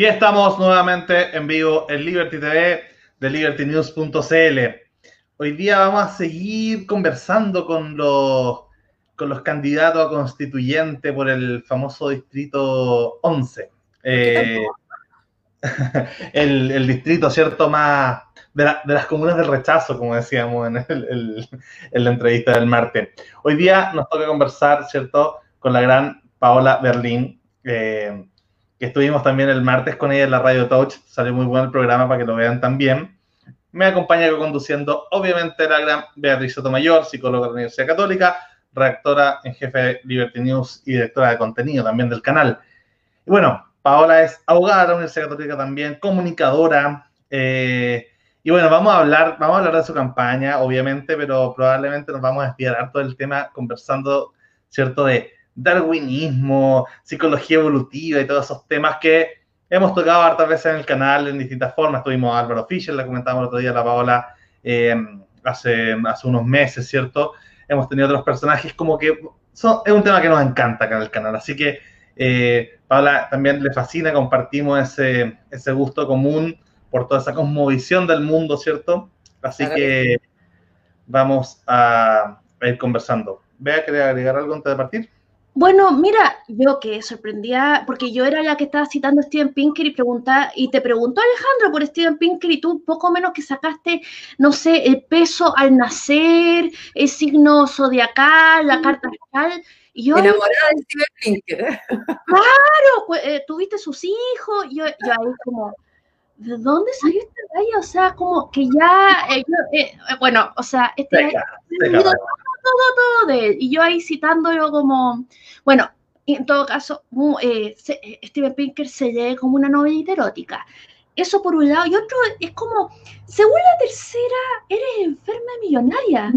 Y estamos nuevamente en vivo en Liberty TV de libertynews.cl. Hoy día vamos a seguir conversando con los, con los candidatos a constituyente por el famoso distrito 11. Eh, el, distrito, ¿cierto? Más de, las comunas del rechazo, como decíamos en, en la entrevista del martes. Hoy día nos toca conversar, ¿cierto? Con la gran Paola Berlín. Eh, que estuvimos también el martes con ella en la Radio Touch, salió muy bueno el programa para que lo vean también. Me acompaña conduciendo, obviamente, la gran Beatriz Sotomayor, psicóloga de la Universidad Católica, redactora en jefe de Liberty News y directora de contenido también del canal. Y bueno, Paola es abogada de la Universidad Católica también, comunicadora. Eh, y bueno, vamos a hablar, vamos a hablar de su campaña, obviamente, pero probablemente nos vamos a desviar todo el tema conversando, ¿cierto? De darwinismo, psicología evolutiva y todos esos temas que hemos tocado hartas veces en el canal en distintas formas. Tuvimos a Álvaro Fischer, la comentamos el otro día, la Paola, eh, hace, hace unos meses, ¿cierto? Hemos tenido otros personajes como que son, es un tema que nos encanta acá en el canal. Así que eh, Paola también le fascina, compartimos ese, ese gusto común por toda esa cosmovisión del mundo, ¿cierto? Así que vamos a, a ir conversando. Vea, ¿quería agregar algo antes de partir? Bueno, mira, yo que sorprendía, porque yo era la que estaba citando a Steven Pinker y preguntaba, y te preguntó Alejandro por Steven Pinker y tú poco menos que sacaste, no sé, el peso al nacer, el signo zodiacal, la carta astral. Y yo, Enamorada de Steven Pinker. Claro, eh, tuviste sus hijos, yo, yo ahí como, ¿de dónde salió este gallo? O sea, como que ya, eh, bueno, o sea, este todo, todo de él. Y yo ahí citándolo como, bueno, en todo caso, eh, eh, Steven Pinker se lee como una novela erótica. Eso por un lado. Y otro es como, según la tercera, eres enferma millonaria.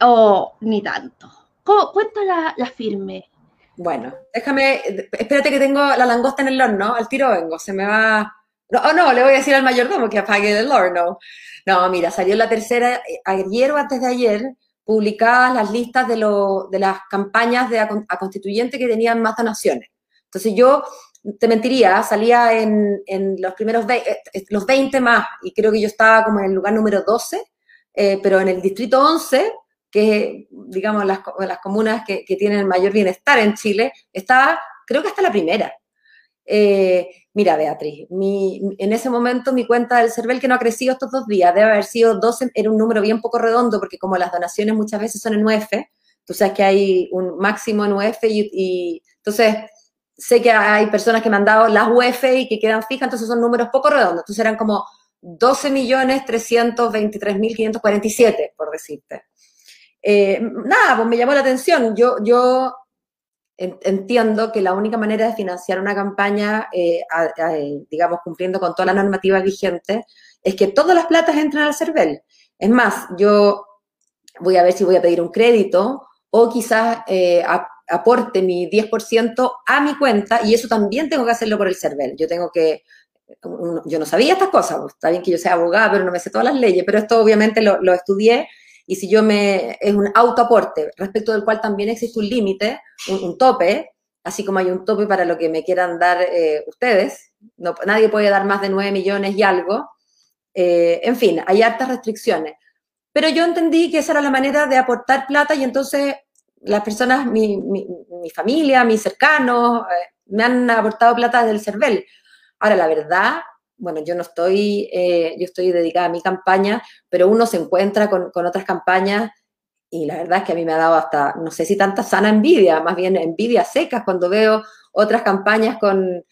O ni tanto. Cuéntala la firme. Bueno, déjame, espérate que tengo la langosta en el horno, al tiro vengo, se me va... No, oh, no, le voy a decir al mayordomo que apague el horno. No, mira, salió la tercera eh, ayer o antes de ayer, publicadas las listas de, de las campañas de a, constituyente que tenían más donaciones. Entonces yo te mentiría, salía en, en los primeros eh, eh, los 20 más, y creo que yo estaba como en el lugar número 12, eh, pero en el distrito 11, que digamos las, las comunas que, que, tienen el mayor bienestar en Chile, estaba, creo que hasta la primera. Eh, mira, Beatriz, en ese momento mi cuenta del CERVEL, que no ha crecido estos dos días, debe haber sido 12, era un número bien poco redondo, porque como las donaciones muchas veces son en UF, tú sabes que hay un máximo en UF y, entonces sé que hay personas que me han dado las UF y que quedan fijas, entonces son números poco redondos, entonces eran como 12.323.547, por decirte. Eh, nada, pues me llamó la atención. Yo, yo entiendo que la única manera de financiar una campaña, eh, digamos, cumpliendo con toda la normativa vigente, es que todas las platas entren al CERVEL. Es más, yo voy a ver si voy a pedir un crédito o quizás eh, aporte mi 10% a mi cuenta y eso también tengo que hacerlo por el CERVEL. Yo tengo que, yo no sabía estas cosas, está bien que yo sea abogada, pero no me sé todas las leyes, pero esto obviamente lo, lo estudié y si yo me, es un autoaporte, respecto del cual también existe un límite, un, tope, así como hay un tope para lo que me quieran dar eh, ustedes, no, nadie puede dar más de 9 millones y algo, eh, en fin, hay hartas restricciones. Pero yo entendí que esa era la manera de aportar plata y entonces las personas, mi, mi, mi familia, mis cercanos, eh, me han aportado plata desde el CERVEL. Ahora, la verdad bueno, yo no estoy, eh, yo estoy dedicada a mi campaña, pero uno se encuentra con, otras campañas y la verdad es que a mí me ha dado hasta, no sé si tanta sana envidia, más bien envidia secas cuando veo otras campañas con,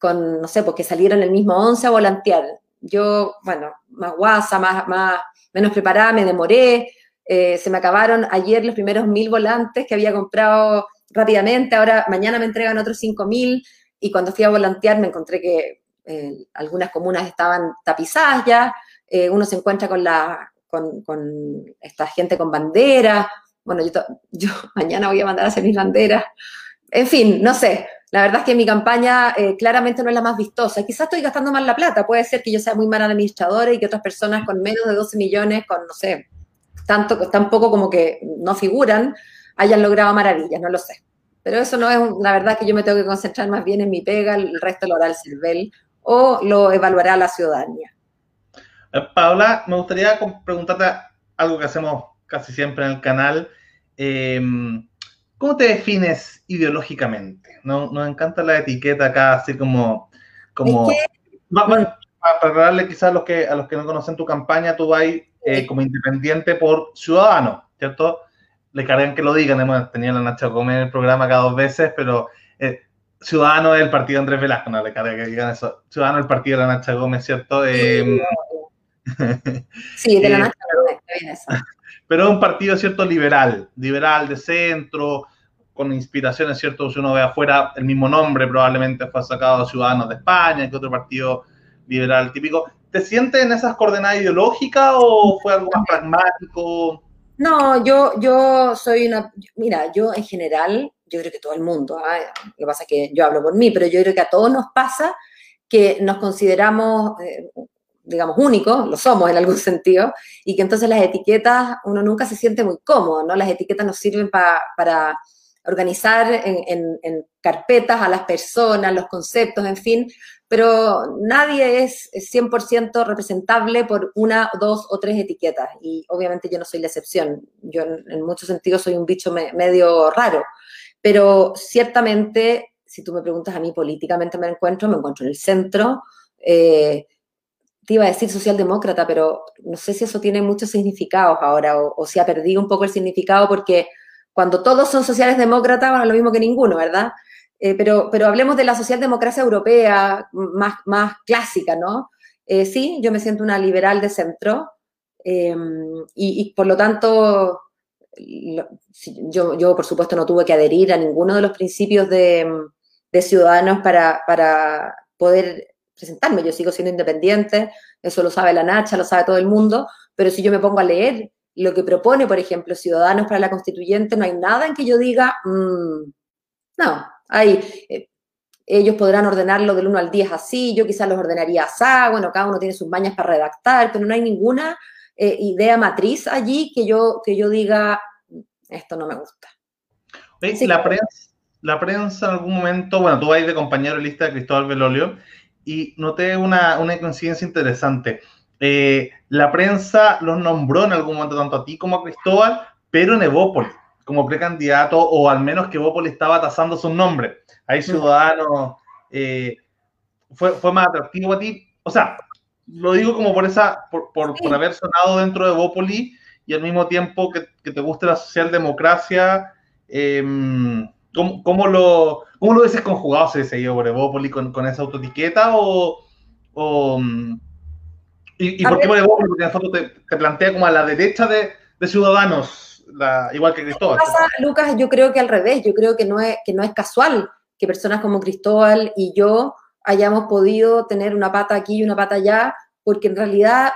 con no sé, porque salieron el mismo 11 a volantear. Yo, bueno, más guasa, más, más, menos preparada, me demoré, eh, se me acabaron ayer los primeros mil volantes que había comprado rápidamente, ahora mañana me entregan otros cinco mil y cuando fui a volantear me encontré que eh, algunas comunas estaban tapizadas ya, eh, uno se encuentra con, la, con, esta gente con banderas, bueno, yo, yo, mañana voy a mandar a hacer mis banderas, en fin, no sé, la verdad es que mi campaña eh, claramente no es la más vistosa, quizás estoy gastando mal la plata, puede ser que yo sea muy mala administradora y que otras personas con menos de 12 millones, con, no sé, tanto, tan poco como que no figuran, hayan logrado maravillas, no lo sé. Pero eso no es la verdad que yo me tengo que concentrar más bien en mi pega, el resto lo hará el CERVEL o lo evaluará la ciudadanía. Eh, Paola, me gustaría preguntarte algo que hacemos casi siempre en el canal. Em, ¿Cómo te defines ideológicamente? ¿No? Nos encanta la etiqueta acá, así como... como para aclararle quizás a los, que, a los que no conocen tu campaña, tú vas eh, como independiente por ciudadano, ¿cierto? Le cargan que lo digan, hemos tenido la Nacha Gómez en el programa cada dos veces, pero eh, ciudadano del partido Andrés Velasco, no le carga que digan eso. Ciudadano del partido de la Nacha Gómez, ¿cierto? sí, de la eh, Nacha Gómez, bien eso. Pero es un partido, ¿cierto? Liberal, liberal de centro, con inspiraciones, ¿cierto? Si uno ve afuera, el mismo nombre probablemente fue sacado de Ciudadanos de España, que otro partido liberal típico. ¿Te sientes en esas coordenadas ideológicas o fue algo más pragmático? No, yo, yo soy una, mira, yo en general, yo creo que todo el mundo, ¿ah? lo que pasa es que yo hablo por mí, pero yo creo que a todos nos pasa que nos consideramos, eh, digamos, únicos, lo somos en algún sentido, y que entonces las etiquetas, uno nunca se siente muy cómodo, ¿no? Las etiquetas nos sirven para organizar en, carpetas a las personas, los conceptos, en fin, pero nadie es 100% representable por una, dos o tres etiquetas y obviamente yo no soy la excepción. Yo en, muchos sentidos soy un bicho medio raro, pero ciertamente, si tú me preguntas a mí políticamente me encuentro, me encuentro en el centro. Eh, te iba a decir socialdemócrata, pero no sé si eso tiene muchos significados ahora o, o si ha perdido un poco el significado porque cuando todos son sociales demócratas, bueno, lo mismo que ninguno, ¿verdad? Eh, pero, pero hablemos de la socialdemocracia europea más, más clásica, ¿no? Eh, sí, yo me siento una liberal de centro em, y, por lo tanto, yo, yo, por supuesto no tuve que adherir a ninguno de los principios de, de Ciudadanos para, para poder presentarme. Yo sigo siendo independiente, eso lo sabe la Nacha, lo sabe todo el mundo, pero si yo me pongo a leer lo que propone, por ejemplo, Ciudadanos para la Constituyente, no hay nada en que yo diga, mm, no, hay, eh, ellos podrán ordenarlo del 1 al 10 así, yo quizás los ordenaría así, bueno, cada uno tiene sus mañas para redactar, pero no hay ninguna eh, idea matriz allí que yo, que yo diga, esto no me gusta. la, prensa, la prensa en algún momento, bueno, tú vas de compañero de lista de Cristóbal Belolio, y noté una, una coincidencia interesante. Eh, la prensa los nombró en algún momento tanto a ti como a Cristóbal, pero en Evópolis, como precandidato, o al menos que Evópolis estaba tasando su nombre. Hay mm. ciudadanos, eh, fue, fue, más atractivo a ti. O sea, lo digo como por esa, por, por, haber sonado dentro de Evópolis y al mismo tiempo que, que te guste la socialdemocracia. Em, ¿cómo, cómo, lo, ¿Cómo lo ves conjugado ese seguido por Evópolis con, con esa autoetiqueta o, o mm, ¿Y, por qué Porque la foto te, plantea como a la derecha de, Ciudadanos, igual que Cristóbal. Lucas, yo creo que al revés, yo creo que no, es, que no es casual que personas como Cristóbal y yo hayamos podido tener una pata aquí y una pata allá, porque en realidad,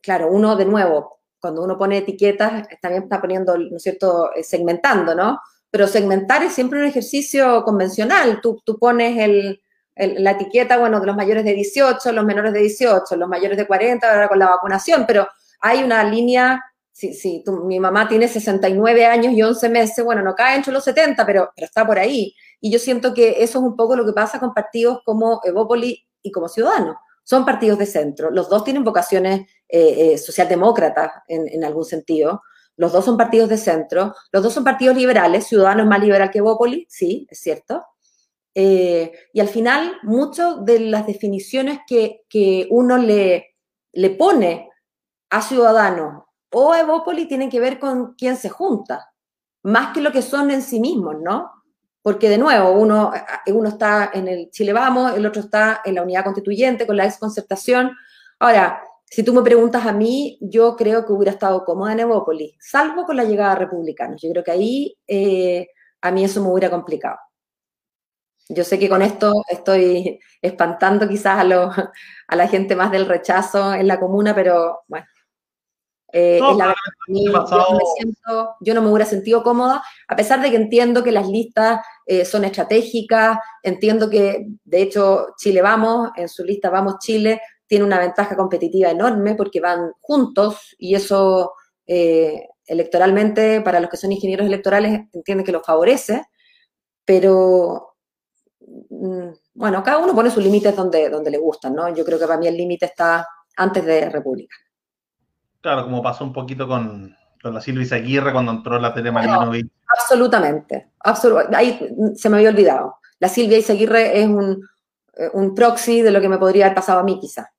claro, uno de nuevo, cuando uno pone etiquetas, también está poniendo, ¿no es cierto?, eh, segmentando, ¿no? Pero segmentar es siempre un ejercicio convencional. Tú, tú pones el, la etiqueta, bueno, de los mayores de 18, los menores de 18, los mayores de 40, ahora con la vacunación, pero hay una línea, si, si mi mamá tiene 69 años y 11 meses, bueno, no cae entre los 70, pero, pero está por ahí. Y yo siento que eso es un poco lo que pasa con partidos como Evópoli y como Ciudadanos. Son partidos de centro. Los dos tienen vocaciones eh, eh, socialdemócratas en, algún sentido. Los dos son partidos de centro. Los dos son partidos liberales. Ciudadanos más liberal que Evópoli, sí, es cierto. Eh, y al final, muchas de las definiciones que, uno le, le, pone a Ciudadanos o Evópoli tienen que ver con quién se junta, más que lo que son en sí mismos, ¿no? Porque de nuevo, uno, eh, uno está en el Chile Vamos, el otro está en la unidad constituyente con la exconcertación. Ahora, si tú me preguntas a mí, yo creo que hubiera estado cómoda en Evópoli, salvo con la llegada de republicanos. Yo creo que ahí eh, a mí eso me hubiera complicado. Yo sé que con esto estoy espantando quizás a, a la gente más del rechazo en la comuna, pero bueno. Eh, es la yo, no me hubiera sentido cómoda, a pesar de que entiendo que las listas eh, son estratégicas, entiendo que, de hecho, Chile Vamos, en su lista Vamos Chile, tiene una ventaja competitiva enorme porque van juntos y eso eh, electoralmente, para los que son ingenieros electorales, entienden que los favorece pero mm, bueno, cada uno pone sus límites donde, donde le gustan, ¿no? Yo creo que para mí el límite está antes de República. Claro, como pasó un poquito con, la Silvia Izaguirre cuando entró la tele Marinovich. absolutamente, ahí se me había olvidado. La Silvia Izaguirre es un, eh, un proxy de lo que me podría haber pasado a mí, quizá.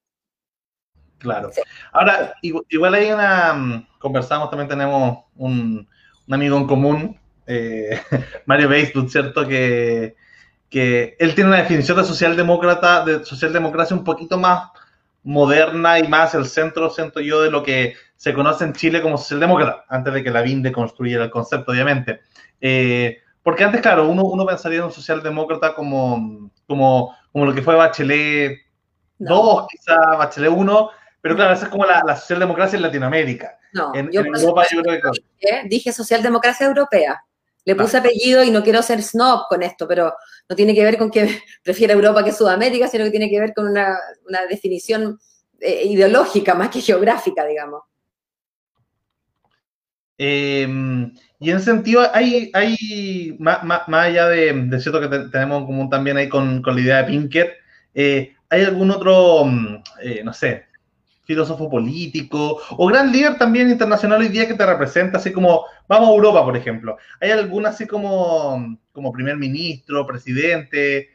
Claro. Ahora, igual hay una, conversamos, también tenemos un, amigo en común, eh, Mario Beisbud, ¿cierto? Que, que él tiene una definición de socialdemócrata, de socialdemocracia un poquito más moderna y más el centro, siento yo, de lo que se conoce en Chile como socialdemócrata, antes de que la Vinde construyera el concepto, obviamente. Eh, porque antes, claro, uno, uno pensaría en un socialdemócrata como, como, como lo que fue Bachelet 2, quizá Bachelet 1, pero claro, esa es como la, socialdemocracia en Latinoamérica. No, en, Europa yo creo que... Dije socialdemocracia europea. Le puse apellido y no quiero ser snob con esto, pero no tiene que ver con que prefiera Europa que Sudamérica, sino que tiene que ver con una, definición eh, ideológica más que geográfica, digamos. Em, y en ese sentido, hay, hay más, allá de, cierto que tenemos en común también ahí con, la idea de Pinker, eh, ¿hay algún otro, mm, eh, no sé, filósofo político o gran líder también internacional hoy día que te representa, así como, vamos a Europa, por ejemplo. ¿Hay alguna así como, como primer ministro, presidente,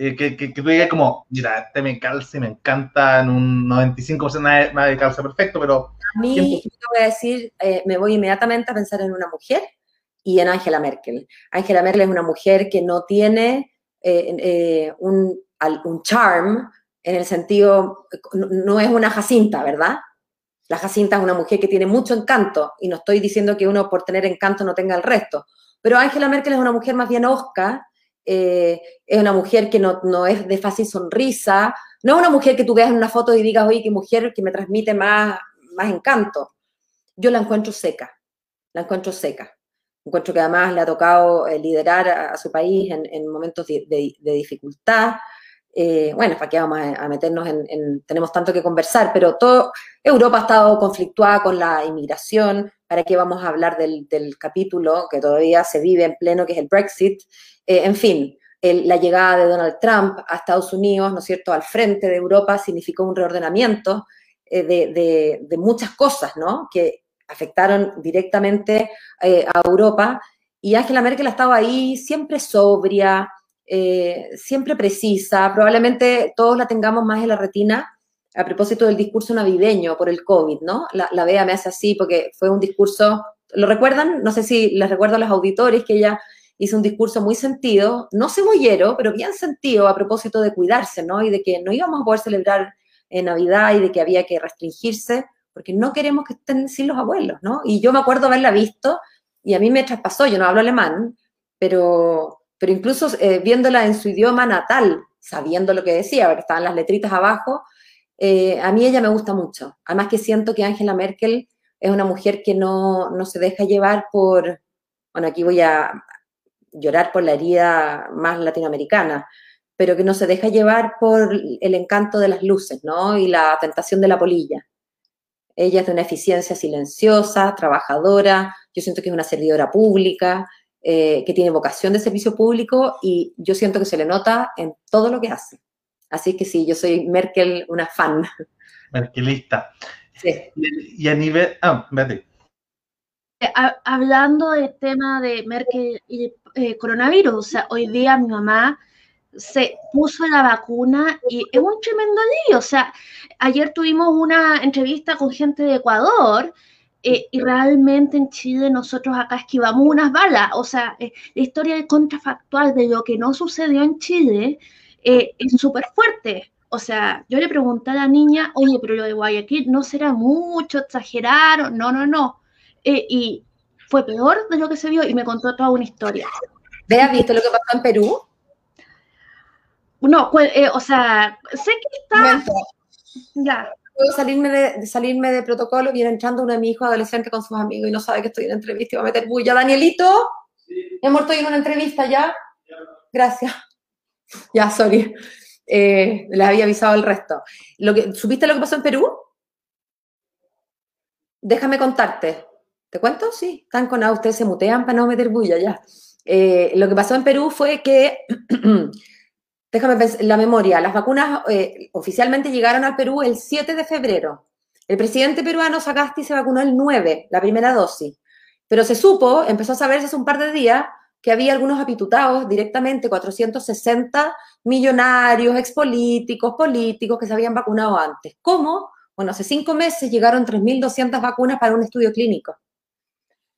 eh, que, que, tú digas como, mira, este me calce, me encanta en un 95%, nada, nada de calza perfecto, pero... A mí, yo voy a decir, eh, me voy inmediatamente a pensar en una mujer y en Angela Merkel. Angela Merkel es una mujer que no tiene eh, un, un charm en el sentido, no es una Jacinta, ¿verdad? La Jacinta es una mujer que tiene mucho encanto, y no estoy diciendo que uno por tener encanto no tenga el resto, pero Angela Merkel es una mujer más bien osca, eh, es una mujer que no, es de fácil sonrisa, no es una mujer que tú veas en una foto y digas, oye, qué mujer que me transmite más, más encanto. Yo la encuentro seca, la encuentro seca. Encuentro que además le ha tocado eh, liderar a, su país en, momentos de dificultad, eh, bueno, ¿para qué vamos a, meternos en, tenemos tanto que conversar, pero todo, Europa ha estado conflictuada con la inmigración, ¿para qué vamos a hablar del, capítulo que todavía se vive en pleno, que es el Brexit? Eh, en fin, la llegada de Donald Trump a Estados Unidos, ¿no es cierto?, al frente de Europa significó un reordenamiento eh, de, muchas cosas, ¿no?, que afectaron directamente a Europa. Y Angela Merkel ha estado ahí siempre sobria, eh, siempre precisa, probablemente todos la tengamos más en la retina a propósito del discurso navideño por el COVID, ¿no? La, la me hace así porque fue un discurso, ¿lo recuerdan? No sé si les recuerdo a los auditores que ella hizo un discurso muy sentido, no cebollero, pero bien sentido a propósito de cuidarse, ¿no? Y de que no íbamos a poder celebrar en Navidad y de que había que restringirse porque no queremos que estén sin los abuelos, ¿no? Y yo me acuerdo haberla visto y a mí me traspasó, yo no hablo alemán, pero pero incluso eh, viéndola en su idioma natal, sabiendo lo que decía, porque estaban las letritas abajo, eh, a mí ella me gusta mucho. Además que siento que Angela Merkel es una mujer que no, no se deja llevar por, bueno, aquí voy a llorar por la herida más latinoamericana, pero que no se deja llevar por el encanto de las luces, ¿no? Y la tentación de la polilla. Ella es de una eficiencia silenciosa, trabajadora, yo siento que es una servidora pública, eh, que tiene vocación de servicio público y yo siento que se le nota en todo lo que hace. Así que sí, yo soy Merkel, una fan. Merkelista. Sí. Y, a nivel... Ah, vete. Eh, hablando del tema de Merkel y eh, coronavirus, o sea, hoy día mi mamá se puso la vacuna y es un tremendo lío. O sea, ayer tuvimos una entrevista con gente de Ecuador eh, y realmente en Chile nosotros acá esquivamos unas balas. O sea, eh, la historia contrafactual de lo que no sucedió en Chile eh, es súper fuerte. O sea, yo le pregunté a la niña, oye, pero lo de Guayaquil no será mucho, exageraron, no, no, no. y fue peor de lo que se vio y me contó toda una historia. ¿Veas visto lo que pasó en Perú? No, pues, o sea, sé que está... Ya puedo salirme de, salirme de protocolo, viene entrando uno de mis hijos adolescentes con sus amigos y no sabe que estoy en entrevista y va a meter bulla. Danielito, sí. mi en una entrevista ya. Gracias. Ya, sorry. Eh, les había avisado el resto. Lo que, ¿Supiste lo que pasó en Perú? Déjame contarte. ¿Te cuento? Sí, están con A, ustedes se mutean para no meter bulla ya. Eh, lo que pasó en Perú fue que, déjame pensar, la memoria, las vacunas eh, oficialmente llegaron al Perú el 7 de febrero. El presidente peruano Sagasti se vacunó el 9, la primera dosis. Pero se supo, empezó a saberse hace un par de días, que había algunos apitutados directamente, 460 millonarios, expolíticos, políticos que se habían vacunado antes. ¿Cómo? Bueno, hace cinco meses llegaron 3.200 vacunas para un estudio clínico.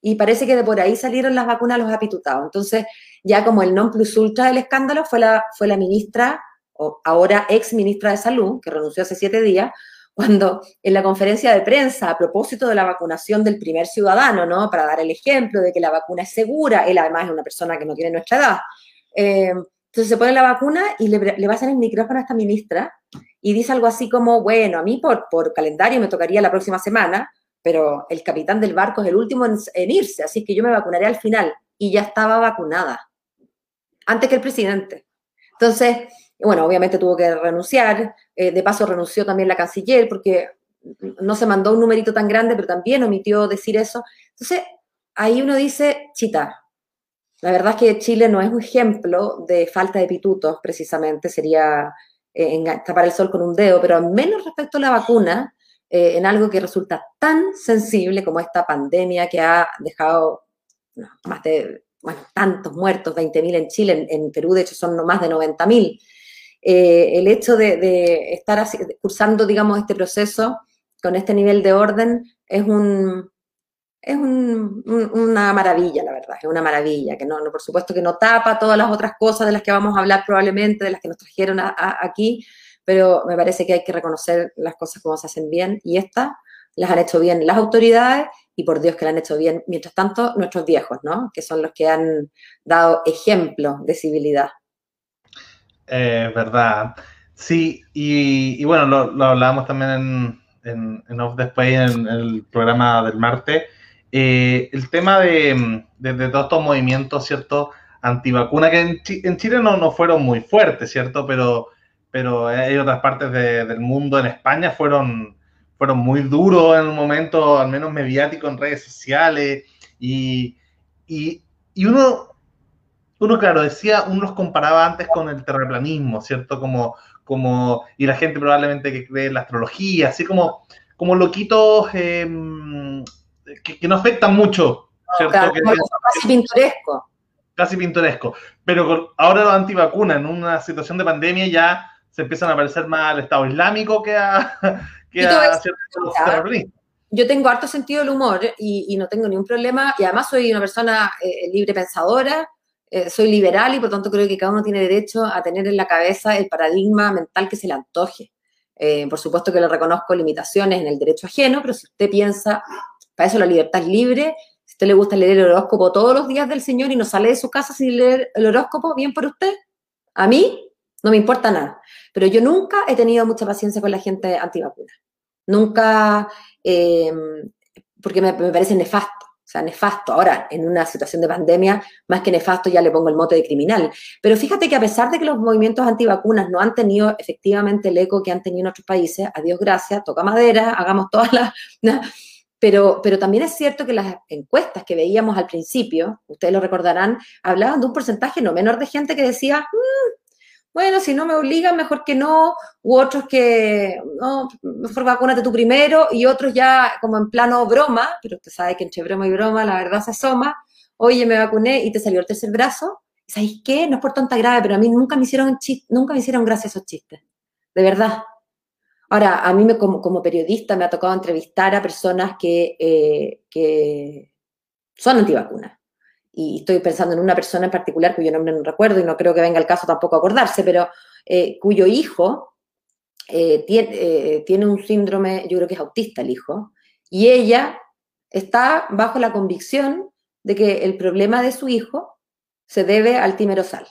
Y parece que de por ahí salieron las vacunas a los apitutados. Entonces, ya como el non plus ultra del escándalo fue la, fue la ministra, o ahora ex ministra de Salud, que renunció hace siete días, cuando en la conferencia de prensa a propósito de la vacunación del primer ciudadano, ¿no? Para dar el ejemplo de que la vacuna es segura, él además es una persona que no tiene nuestra edad. Eh, entonces se pone la vacuna y le, le hacer el micrófono a esta ministra y dice algo así como, bueno, a mí por, por calendario me tocaría la próxima semana, pero el capitán del barco es el último en, irse, así que yo me vacunaré al final. Y ya estaba vacunada, antes que el presidente. Entonces, bueno, obviamente tuvo que renunciar, eh, de paso renunció también la canciller porque no se mandó un numerito tan grande, pero también omitió decir eso. Entonces, ahí uno dice, chita, la verdad es que Chile no es un ejemplo de falta de pitutos, precisamente, sería eh, tapar el sol con un dedo, pero al menos respecto a la vacuna, eh, en algo que resulta tan sensible como esta pandemia que ha dejado más de, tantos muertos, 20.000 en Chile, en, Perú de hecho son no más de 90.000. Eh, el hecho de, estar cursando, digamos, este proceso con este nivel de orden es un, es una maravilla, la verdad, es una maravilla, que no, por supuesto que no tapa todas las otras cosas de las que vamos a hablar probablemente, de las que nos trajeron aquí, pero me parece que hay que reconocer las cosas como se hacen bien y estas las han hecho bien las autoridades y por Dios que las han hecho bien, mientras tanto, nuestros viejos, ¿no? Que son los que han dado ejemplo de civilidad. Eh, verdad. Sí, y, bueno, lo, hablábamos también en, en, en Off Display, en, el programa del martes. Eh, el tema de, de, de, todos estos movimientos, ¿cierto? Antivacuna, que en, en Chile no, no, fueron muy fuertes, ¿cierto? Pero, pero hay otras partes de, del mundo, en España, fueron, fueron muy duros en un momento, al menos mediático, en redes sociales. Y, y, y uno, uno, claro, decía, uno los comparaba antes con el terraplanismo, ¿cierto? Como, como, y la gente probablemente que cree en la astrología, así como, como loquitos eh, que, que, no afectan mucho, ¿cierto? Claro, que, casi pintoresco. Casi pintoresco. Pero con, ahora los antivacunas, en una situación de pandemia, ya se empiezan a parecer más al Estado Islámico que a, que a ciertos terroristas yo tengo harto sentido del humor y, y, no tengo ningún problema, y además soy una persona eh, libre pensadora, eh, soy liberal y por tanto creo que cada uno tiene derecho a tener en la cabeza el paradigma mental que se le antoje. Eh, por supuesto que le reconozco limitaciones en el derecho ajeno, pero si usted piensa, para eso la libertad es libre, si a usted le gusta leer el horóscopo todos los días del Señor y no sale de su casa sin leer el horóscopo, bien por usted. A mí no me importa nada, pero yo nunca he tenido mucha paciencia con la gente antivacuna. Nunca, eh, porque me, parece nefasto. O sea, nefasto. Ahora, en una situación de pandemia, más que nefasto ya le pongo el mote de criminal. Pero fíjate que a pesar de que los movimientos antivacunas no han tenido efectivamente el eco que han tenido en otros países, a Dios gracias, toca madera, hagamos todas las... Pero, pero también es cierto que las encuestas que veíamos al principio, ustedes lo recordarán, hablaban de un porcentaje no menor de gente que decía, mmm, bueno, si no me obligan, mejor que no, u otros que, no, mejor vacúnate tú primero, y otros ya como en plano broma, pero usted sabe que entre broma y broma la verdad se asoma, oye, me vacuné y te salió el tercer brazo, ¿sabéis qué? No es por tanta grave, pero a mí nunca me hicieron, nunca me hicieron gracia esos chistes, de verdad. Ahora, a mí me, como, como periodista me ha tocado entrevistar a personas que, eh, que son antivacunas y estoy pensando en una persona en particular cuyo nombre no recuerdo y no creo que venga el caso tampoco acordarse, pero eh, cuyo hijo eh, tiene, eh, tiene un síndrome, yo creo que es autista el hijo, y ella está bajo la convicción de que el problema de su hijo se debe al timerosal.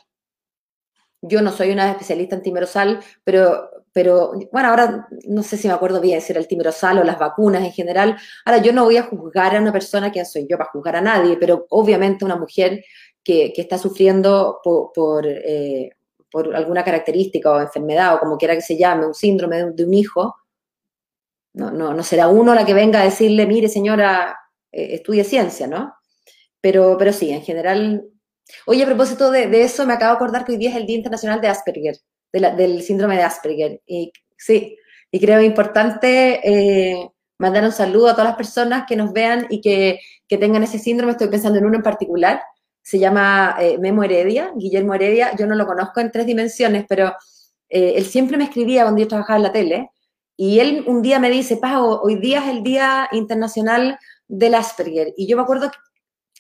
Yo no soy una especialista en timerosal, pero pero bueno, ahora no sé si me acuerdo bien si era el timerosal o las vacunas en general. Ahora, yo no voy a juzgar a una persona, ¿quién soy yo para juzgar a nadie? Pero obviamente una mujer que, que está sufriendo por, eh, por, alguna característica o enfermedad o como quiera que se llame, un síndrome de un, de hijo, no, no, no, será uno la que venga a decirle, mire señora, eh, estudie ciencia, ¿no? Pero, pero sí, en general Oye, a propósito de, eso, me acabo de acordar que hoy día es el Día Internacional de Asperger, del síndrome de Asperger. Y sí, y creo importante eh, mandar un saludo a todas las personas que nos vean y que, tengan ese síndrome. Estoy pensando en uno en particular. Se llama eh, Memo Heredia, Guillermo Heredia. Yo no lo conozco en tres dimensiones, pero eh, él siempre me escribía cuando yo trabajaba en la tele. Y él un día me dice, Pau, hoy día es el Día Internacional del Asperger. Y yo me acuerdo,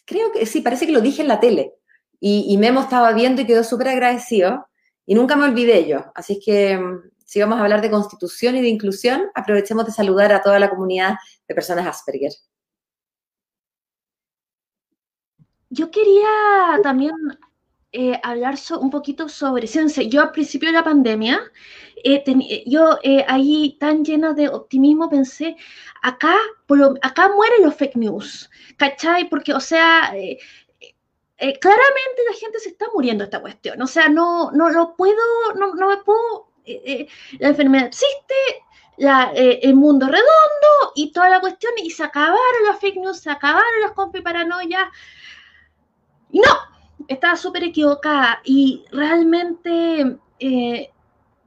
creo que sí, parece que lo dije en la tele. Y, y Memo estaba viendo y quedó súper agradecido. Y nunca me olvidé yo. Así que mm, si vamos a hablar de constitución y de inclusión, aprovechemos de saludar a toda la comunidad de personas Asperger. Yo quería también eh, hablar un poquito sobre ciencia. Yo al principio de la pandemia, eh, yo eh, ahí tan llena de optimismo pensé, acá, acá mueren los fake news, ¿cachai? Porque, o sea, claramente la gente se está muriendo esta cuestión. O sea, no, no lo puedo, no, no me puedo eh, eh, la enfermedad existe, eh, el mundo redondo y toda la cuestión, y se acabaron las fake news, se acabaron las compras paranoias. No, estaba súper equivocada y realmente,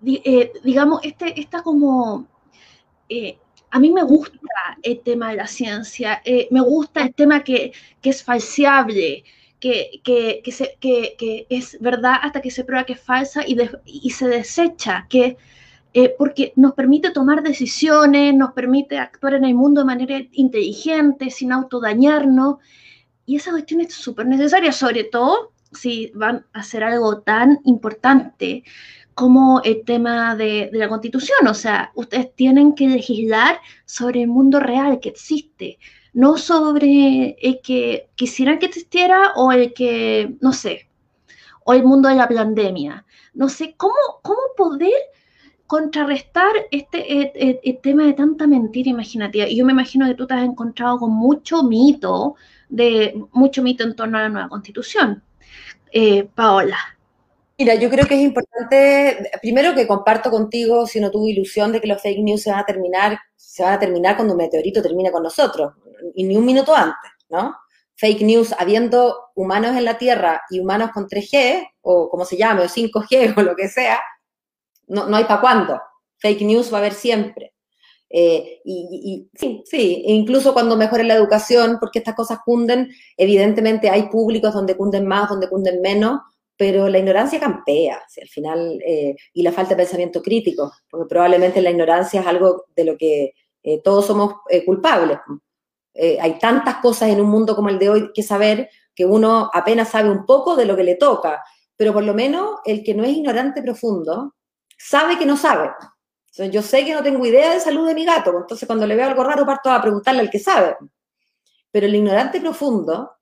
digamos, este, está como... a mí me gusta el tema de la ciencia, me gusta el tema que, que es falseable, que, se, que, es verdad hasta que se prueba que es falsa y, y se desecha, que, eh, porque nos permite tomar decisiones, nos permite actuar en el mundo de manera inteligente, sin autodañarnos. Y esa cuestión es súper necesaria, sobre todo si van a hacer algo tan importante como el tema de, de, la constitución. O sea, ustedes tienen que legislar sobre el mundo real que existe, no sobre el que quisieran que existiera o el que, no sé, o el mundo de la pandemia. No sé, ¿cómo, cómo poder contrarrestar este el, tema de tanta mentira imaginativa? Y yo me imagino que tú te has encontrado con mucho mito, de, mucho mito en torno a la nueva constitución. Eh, Paola. Mira, yo creo que es importante, primero que comparto contigo, si no tuve ilusión de que los fake news se van a terminar, se van a terminar cuando un meteorito termine con nosotros y ni un minuto antes, ¿no? Fake news, habiendo humanos en la Tierra y humanos con 3G, o como se llame, o 5G, o lo que sea, no, no hay para cuándo. Fake news va a haber siempre. Eh, y, sí, sí, e incluso cuando mejore la educación, porque estas cosas cunden, evidentemente hay públicos donde cunden más, donde cunden menos, pero la ignorancia campea, al final, eh, y la falta de pensamiento crítico, porque probablemente la ignorancia es algo de lo que eh, todos somos culpables. Eh, hay tantas cosas en un mundo como el de hoy que saber que uno apenas sabe un poco de lo que le toca, pero por lo menos el que no es ignorante profundo sabe que no sabe. yo sé que no tengo idea de salud de mi gato, entonces cuando le veo algo raro parto a preguntarle al que sabe. Pero el ignorante profundo,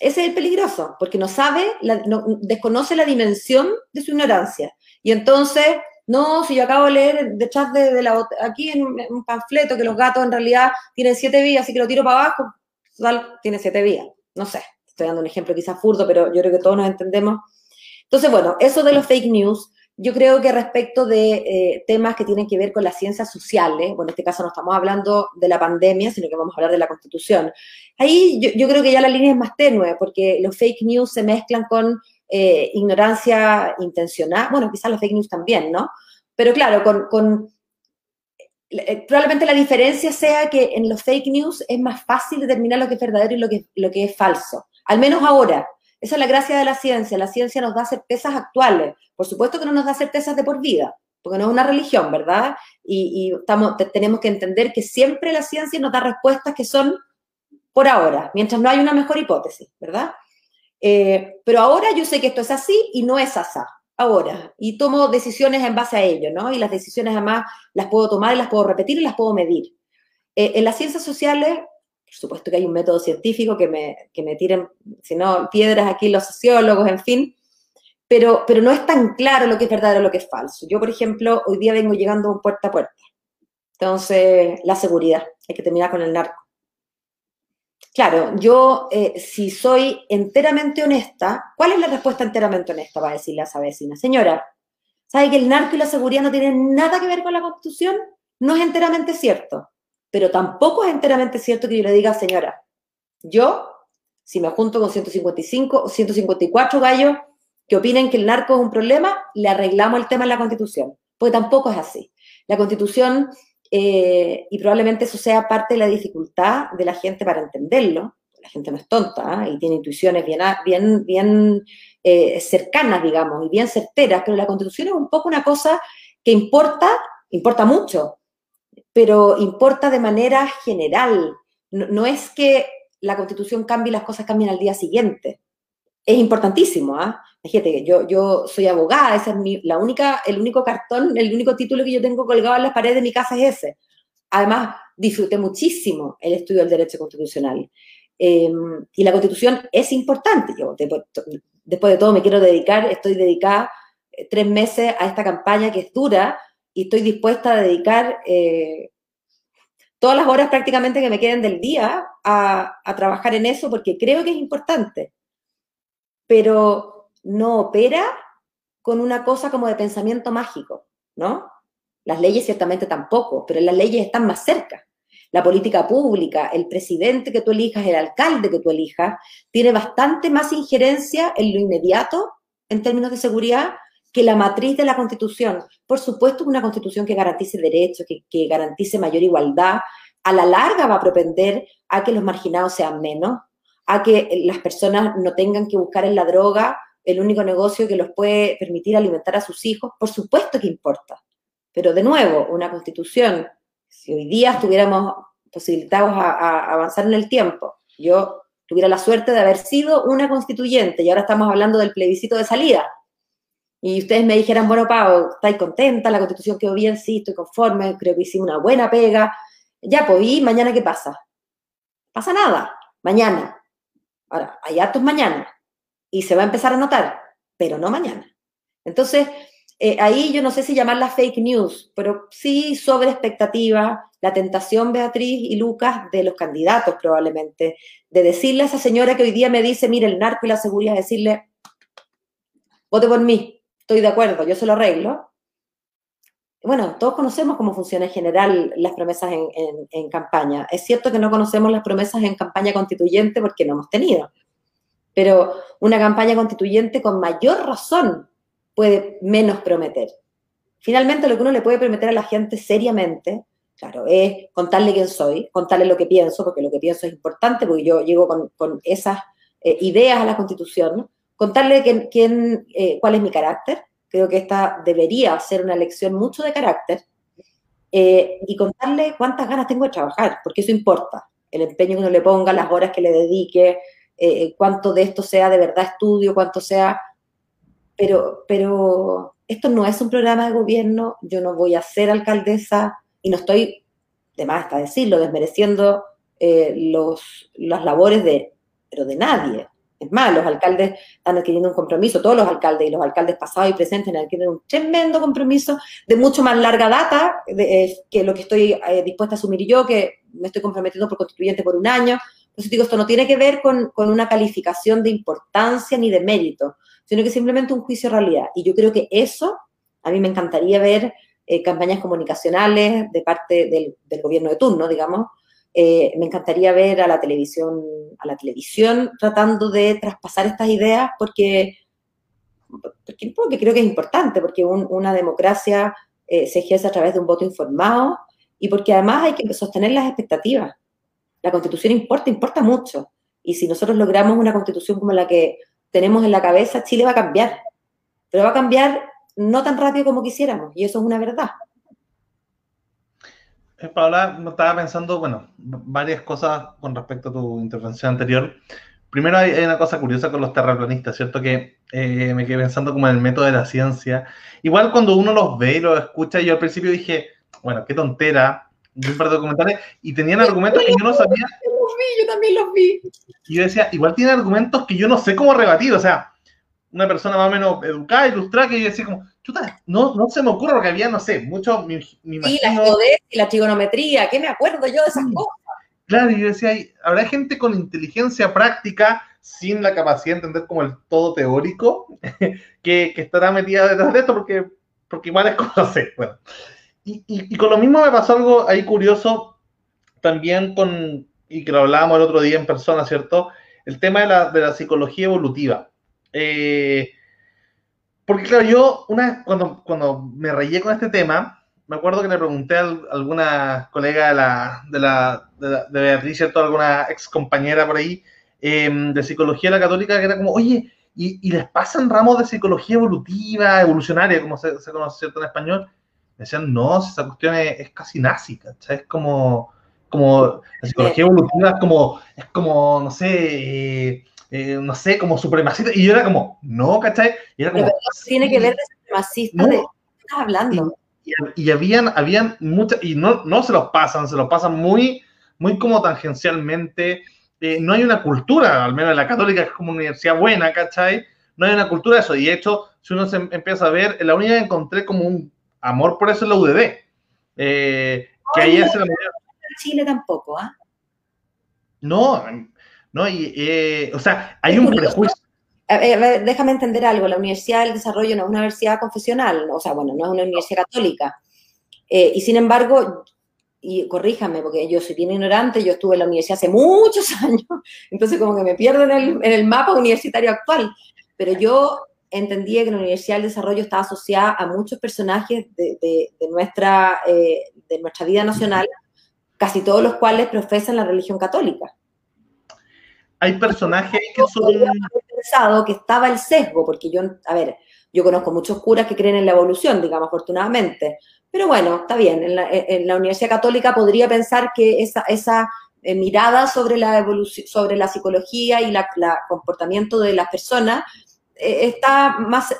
ese es el peligroso, porque no sabe, desconoce la dimensión de su ignorancia. Y entonces no, si yo acabo de leer detrás de, la aquí en un panfleto que los gatos en realidad tienen siete vías, así que lo tiro para abajo, total, tiene siete vías. No sé, estoy dando un ejemplo quizás furdo, pero yo creo que todos nos entendemos. Entonces, bueno, eso de los fake news, yo creo que respecto de eh, temas que tienen que ver con las ciencias sociales, bueno, en este caso no estamos hablando de la pandemia, sino que vamos a hablar de la constitución. Ahí yo creo que ya la línea es más tenue, porque los fake news se mezclan con eh, ignorancia intencional, bueno, quizás los fake news también, ¿no? Pero claro, con, eh, probablemente la diferencia sea que en los fake news es más fácil determinar lo que es verdadero y lo que, es falso, al menos ahora. Esa es la gracia de la ciencia. La ciencia nos da certezas actuales. Por supuesto que no nos da certezas de por vida, porque no es una religión, ¿verdad? Y, tenemos que entender que siempre la ciencia nos da respuestas que son por ahora, mientras no hay una mejor hipótesis, ¿verdad? Eh, pero ahora yo sé que esto es así y no es así. Ahora, y tomo decisiones en base a ello, ¿no? Y las decisiones además las puedo tomar y las puedo repetir y las puedo medir. Eh, en las ciencias sociales, por supuesto que hay un método científico que me, que me tiren, si no, piedras aquí los sociólogos, en fin, pero, pero no es tan claro lo que es verdadero o lo que es falso. Yo, por ejemplo, hoy día vengo llegando puerta a puerta. Entonces, la seguridad, hay que terminar con el narco. Claro, yo eh, si soy enteramente honesta, ¿cuál es la respuesta enteramente honesta? Va a decirle a esa vecina. Señora, ¿sabe que el narco y la seguridad no tienen nada que ver con la Constitución? No es enteramente cierto, pero tampoco es enteramente cierto que yo le diga, señora, yo si me junto con 155 o 154 gallos que opinen que el narco es un problema, le arreglamos el tema en la Constitución, porque tampoco es así. La Constitución, eh, y probablemente eso sea parte de la dificultad de la gente para entenderlo, la gente no es tonta ¿ah? y tiene intuiciones bien, bien, bien eh, cercanas, digamos, y bien certeras, pero la Constitución es un poco una cosa que importa, importa mucho, pero importa de manera general. No, es que la Constitución cambie y las cosas cambien al día siguiente. Es importantísimo, ¿ah? Fíjate, yo, yo soy abogada, ese es mi, la única, el único cartón, el único título que yo tengo colgado en las paredes de mi casa es ese. Además, disfruté muchísimo el estudio del derecho constitucional. Em, y la constitución es importante. Yo, después de todo, me quiero dedicar, estoy dedicada eh, tres meses a esta campaña que es dura y estoy dispuesta a dedicar eh, todas las horas prácticamente que me queden del día a, a trabajar en eso porque creo que es importante. Pero no opera con una cosa como de pensamiento mágico, ¿no? Las leyes ciertamente tampoco, pero las leyes están más cerca. La política pública, el presidente que tú elijas, el alcalde que tú elijas, tiene bastante más injerencia en lo inmediato en términos de seguridad que la matriz de la Constitución. Por supuesto, una Constitución que garantice derechos, que, que garantice mayor igualdad, a la larga va a propender a que los marginados sean menos, a que las personas no tengan que buscar en la droga el único negocio que los puede permitir alimentar a sus hijos, por supuesto que importa. Pero de nuevo, una constitución, si hoy día estuviéramos posibilitados a, avanzar en el tiempo, yo tuviera la suerte de haber sido una constituyente y ahora estamos hablando del plebiscito de salida. Y ustedes me dijeran, bueno, Pau, ¿estáis contenta? La constitución quedó bien, sí, estoy conforme, creo que hicimos una buena pega. Ya, pues, ¿y mañana qué pasa? Pasa nada, mañana. Ahora, hay actos mañana y se va a empezar a notar, pero no mañana. Entonces, eh, ahí yo no sé si llamarla fake news, pero sí sobre expectativa, la tentación, Beatriz y Lucas, de los candidatos probablemente, de decirle a esa señora que hoy día me dice, mire, el narco y la seguridad, decirle, vote por mí, estoy de acuerdo, yo se lo arreglo. Bueno, todos conocemos cómo funciona en general las promesas en, campaña. Es cierto que no conocemos las promesas en campaña constituyente porque no hemos tenido pero una campaña constituyente con mayor razón puede menos prometer. Finalmente, lo que uno le puede prometer a la gente seriamente, claro, es contarle quién soy, contarle lo que pienso, porque lo que pienso es importante, porque yo llego con, esas eh, ideas a la Constitución, contarle quién, eh, cuál es mi carácter, creo que esta debería ser una lección mucho de carácter, eh, y contarle cuántas ganas tengo de trabajar, porque eso importa, el empeño que uno le ponga, las horas que le dedique, eh, cuánto de esto sea de verdad estudio, cuánto sea... Pero, pero esto no es un programa de gobierno, yo no voy a ser alcaldesa y no estoy, de más está decirlo, desmereciendo eh, los, las labores de, pero de nadie. Es más, los alcaldes están adquiriendo un compromiso, todos los alcaldes y los alcaldes pasados y presentes adquirido un tremendo compromiso de mucho más larga data eh, que lo que estoy dispuesta a asumir yo, que me estoy comprometiendo por constituyente por un año, entonces digo, esto no tiene que ver con, una calificación de importancia ni de mérito, sino que simplemente un juicio de realidad. Y yo creo que eso, a mí me encantaría ver eh, campañas comunicacionales de parte del, gobierno de turno, digamos. Eh, me encantaría ver a la televisión, a la televisión tratando de traspasar estas ideas porque, porque, creo que es importante, porque una democracia eh, se ejerce a través de un voto informado y porque además hay que sostener las expectativas la constitución importa, importa mucho. Y si nosotros logramos una constitución como la que tenemos en la cabeza, Chile va a cambiar. Pero va a cambiar no tan rápido como quisiéramos, y eso es una verdad. Eh, Paola, estaba pensando, bueno, varias cosas con respecto a tu intervención anterior. Primero hay, una cosa curiosa con los terraplanistas, ¿cierto? Que eh, me quedé pensando como en el método de la ciencia. Igual cuando uno los ve y los escucha, yo al principio dije, bueno, qué tontera, un par de documentales y tenían argumentos que yo no sabía. Yo también los vi. Y yo decía, igual tienen argumentos que yo no sé cómo rebatir. O sea, una persona más o menos educada, ilustrada, que yo decía como, chuta, no, no se me ocurre porque había, no sé, mucho, Sí, la y la trigonometría, ¿qué me acuerdo yo de esas cosas? Claro, y yo decía, habrá gente con inteligencia práctica, sin la capacidad de entender como el todo teórico, que, que estará metida detrás de esto porque, porque igual es como, no sé, bueno. Y, con lo mismo me pasó algo ahí curioso también con, y que lo hablábamos el otro día en persona, ¿cierto? el tema de la, de la psicología evolutiva. Eh, porque claro, yo una cuando, cuando me rayé con este tema, me acuerdo que le pregunté a alguna colega de la, de la, de, Beatriz, ¿cierto? Alguna ex compañera por ahí, em, de psicología de la católica, que era como, oye, ¿y, les pasan ramos de psicología evolutiva, evolucionaria, como se, conoce ¿cierto? en español? Me decían, no, esa cuestión es, casi nazi, ¿cachai? Es como, como, la psicología evolutiva es como, es como, no sé, eh, eh, no sé, como supremacista. Y yo era como, no, ¿cachai? Y era como, tiene que ver de supremacista de qué estás hablando. Y, habían, habían muchas, y no, no se los pasan, se los pasan muy, muy como tangencialmente. Eh, no hay una cultura, al menos en la católica, que es como una universidad buena, ¿cachai? No hay una cultura de eso. Y de hecho, si uno se empieza a ver, en la única que encontré como un amor por eso es la UDD. Eh, que ahí es la Chile tampoco, ¿ah? No, ¿no? Y, eh, o sea, hay un prejuicio. déjame entender algo, la Universidad del Desarrollo no es una universidad confesional, o sea, bueno, no es una universidad católica. Eh, y sin embargo, y corríjame, porque yo soy bien ignorante, yo estuve en la universidad hace muchos años, entonces como que me pierdo en el, en el mapa universitario actual, pero yo entendía que la Universidad del Desarrollo estaba asociada a muchos personajes de, de, nuestra, eh, de nuestra vida nacional, casi todos los cuales profesan la religión católica hay personajes que son... pensado que estaba el sesgo, porque yo, a ver, yo conozco muchos curas que creen en la evolución, digamos, afortunadamente, pero bueno, está bien, en la, Universidad Católica podría pensar que esa, esa eh, mirada sobre la evolución, sobre la psicología y el comportamiento de las personas eh, está más,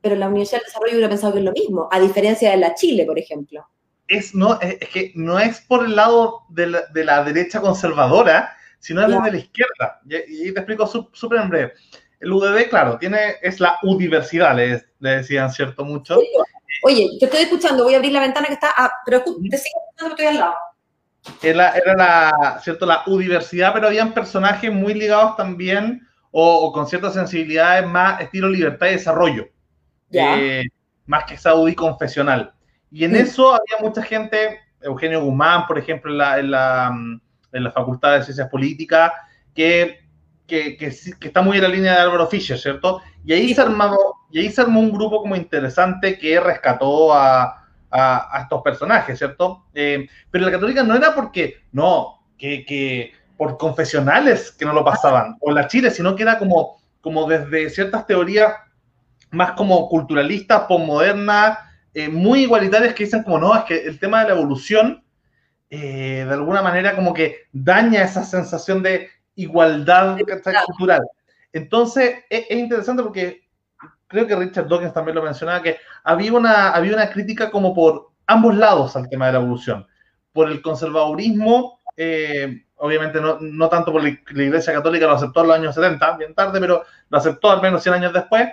pero en la Universidad del Desarrollo hubiera pensado que es lo mismo, a diferencia de la Chile, por ejemplo. Es, no, es, que no es por el lado de la, de la derecha conservadora, sino es de la izquierda. Y, te explico súper en breve. El UDD, claro, tiene, es la universidad, le, le decían, ¿cierto? Mucho. Oye, te estoy escuchando, voy a abrir la ventana que está, ah, pero te sigo escuchando estoy al lado. Era, era la, ¿cierto? la universidad, pero habían personajes muy ligados también o, con ciertas sensibilidades más estilo libertad y desarrollo, eh, más que saudí confesional. Y en eso había mucha gente, Eugenio Guzmán, por ejemplo, en la mm, en la Facultad de Ciencias Políticas, que, que, que, está muy en la línea de Álvaro Fischer, ¿cierto? Y ahí, se armó, y ahí se armó un grupo como interesante que rescató a, a, estos personajes, ¿cierto? Eh, pero la católica no era porque, no, que, que, por confesionales que no lo pasaban, o la Chile, sino que era como, como desde ciertas teorías más como culturalistas, postmodernas, eh, muy igualitarias que dicen como, no, es que el tema de la evolución eh, de alguna manera como que daña esa sensación de igualdad cultural. Entonces, es, interesante porque creo que Richard Dawkins también lo mencionaba, que había una, había una crítica como por ambos lados al tema de la evolución. Por el conservadurismo, eh, obviamente no, no, tanto por la, Iglesia Católica, lo aceptó en los años 70, bien tarde, pero lo aceptó al menos 100 años después,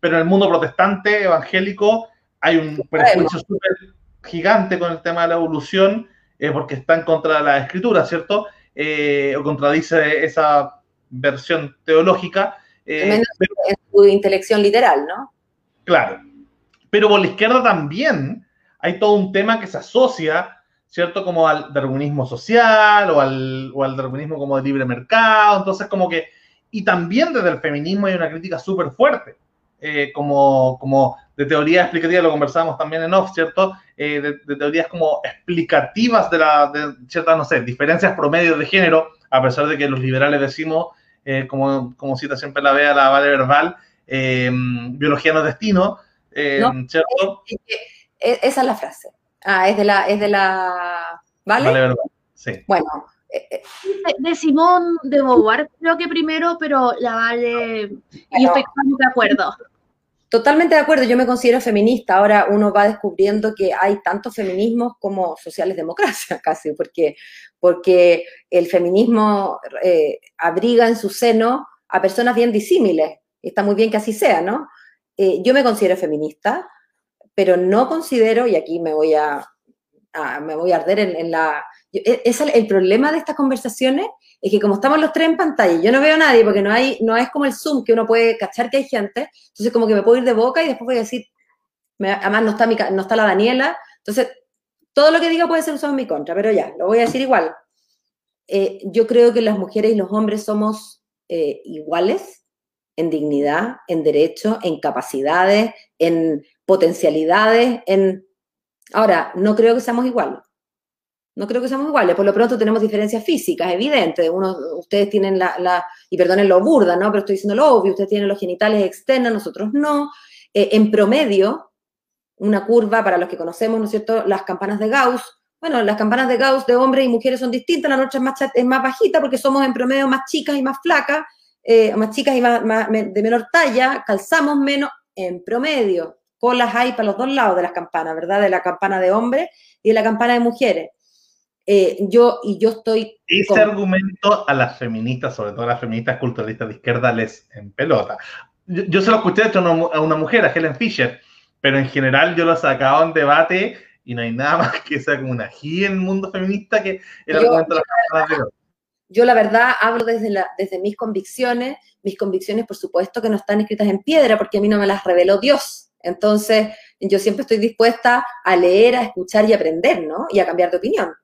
pero en el mundo protestante, evangélico, hay un prejuicio súper gigante con el tema de la evolución porque está en contra de la escritura, ¿cierto? Eh, o contradice esa versión teológica. Eh, en su intelección literal, ¿no? Claro. Pero por la izquierda también hay todo un tema que se asocia, ¿cierto? Como al darwinismo social o al, o al darwinismo como de libre mercado. Entonces, como que. Y también desde el feminismo hay una crítica súper fuerte. Eh, como, como de teoría explicativa, lo conversábamos también en off, ¿cierto? Eh, de, teorías como explicativas de, la, de ciertas, no sé, diferencias promedios de género, a pesar de que los liberales decimos, eh, como, como cita siempre la vea la Vale Verbal, biología no es destino, ¿cierto? esa es la frase. Ah, es de la, es de la, ¿vale? Vale Verbal, sí. Bueno, de Simón de Beauvoir, creo que primero, pero la vale. y estoy de acuerdo. Totalmente de acuerdo, yo me considero feminista. Ahora uno va descubriendo que hay tantos feminismos como sociales democracias casi, porque, porque el feminismo eh, abriga en su seno a personas bien disímiles. Está muy bien que así sea, ¿no? Eh, yo me considero feminista, pero no considero, y aquí me voy a, me voy a arder en, la... E, es el problema de estas conversaciones es que como estamos los tres en pantalla, yo no veo a nadie porque no, hay, no es como el Zoom que uno puede cachar que hay gente, entonces como que me puedo ir de boca y después voy a decir, además no está, mi, no está la Daniela, entonces todo lo que diga puede ser usado en mi contra, pero ya, lo voy a decir igual. Eh, yo creo que las mujeres y los hombres somos eh, iguales en dignidad, en derecho, en capacidades, en potencialidades, en... Ahora, no creo que seamos iguales. No creo que seamos iguales. Por lo pronto tenemos diferencias físicas, evidentes. Uno, ustedes tienen la, y perdonen lo burda, ¿no? Pero estoy diciendo lo obvio, ustedes tienen los genitales externos, nosotros no. Eh, en promedio, una curva, para los que conocemos, ¿no es cierto?, las campanas de Gauss. Bueno, las campanas de Gauss de hombres y mujeres son distintas, la nuestra es más, es más bajita porque somos en promedio más chicas y más flacas, eh, más chicas y más, de menor talla, calzamos menos en promedio. Colas hay para los dos lados de las campanas, ¿verdad? De la campana de hombres y de la campana de mujeres. Eh, yo, y yo estoy... Ese argumento a las feministas, sobre todo a las feministas culturalistas de izquierda, les en pelota. Yo, se lo escuché hecho a una mujer, a Helen Fisher, pero en general yo lo sacaba en debate y no hay nada más que sea como una ají en el mundo feminista que el yo, argumento de las yo, yo la verdad hablo desde, la, desde mis convicciones, mis convicciones por supuesto que no están escritas en piedra porque a mí no me las reveló Dios. Entonces, yo siempre estoy dispuesta a leer, a escuchar y aprender, ¿no? Y a cambiar de opinión.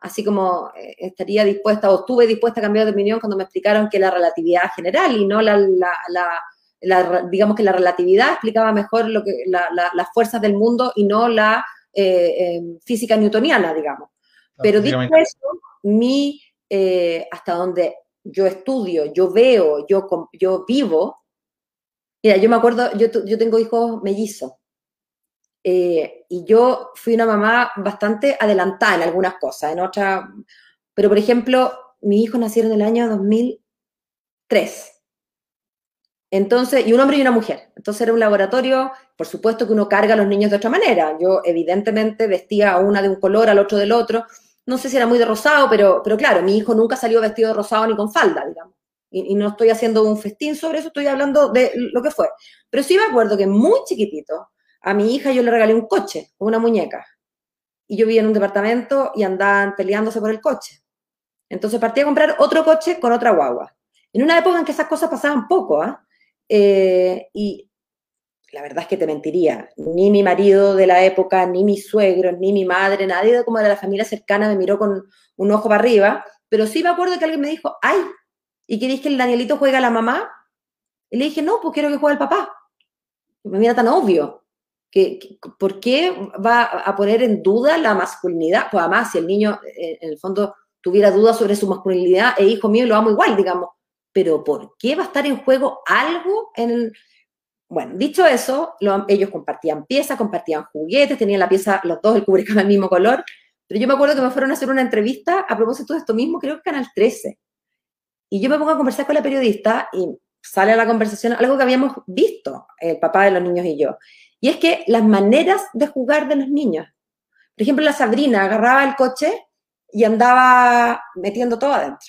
Así como eh, estaría dispuesta o estuve dispuesta a cambiar de opinión cuando me explicaron que la relatividad general y no la, la, la digamos que la relatividad explicaba mejor lo que, las fuerzas del mundo y no la eh, eh, física newtoniana, digamos. Pero dicho eso, mi, eh, hasta donde yo estudio, yo veo, yo, yo vivo, mira, yo me acuerdo, yo, yo tengo hijos mellizos, y yo fui una mamá bastante adelantada en algunas cosas, en otras, pero por ejemplo, mis hijos nacieron en el año 2003. Entonces, y un hombre y una mujer. Entonces era un laboratorio, por supuesto que uno carga a los niños de otra manera. Yo evidentemente vestía a una de un color, al otro del otro. No sé si era muy de rosado, pero, pero claro, mi hijo nunca salió vestido de rosado ni con falda, digamos. Y, no estoy haciendo un festín sobre eso, estoy hablando de lo que fue. Pero sí me acuerdo que muy chiquitito, a mi hija yo le regalé un coche, una muñeca. Y yo vivía en un departamento y andaban peleándose por el coche. Entonces partí a comprar otro coche con otra guagua. En una época en que esas cosas pasaban poco, ¿ah? Eh, y la verdad es que te mentiría, ni mi marido de la época, ni mi suegro, ni mi madre, nadie como de la familia cercana me miró con un ojo para arriba, pero sí me acuerdo que alguien me dijo, ay, ¿y querés que el Danielito juega a la mamá? Y le dije, no, pues quiero que juegue el papá. me mira tan obvio. Que, ¿Por qué va a poner en duda la masculinidad? Pues además, si el niño eh, en el fondo tuviera dudas sobre su masculinidad, es hijo mío lo amo igual, digamos pero ¿por qué va a estar en juego algo en el... Bueno, dicho eso, ellos compartían piezas, compartían juguetes, tenían la pieza, los dos, el cubrecama del mismo color, pero yo me acuerdo que me fueron a hacer una entrevista a propósito de esto mismo, creo que Canal 13. Y yo me pongo a conversar con la periodista y sale a la conversación algo que habíamos visto, el papá de los niños y yo. Y es que las maneras de jugar de los niños. Por ejemplo, la Sabrina agarraba el coche y andaba metiendo todo adentro.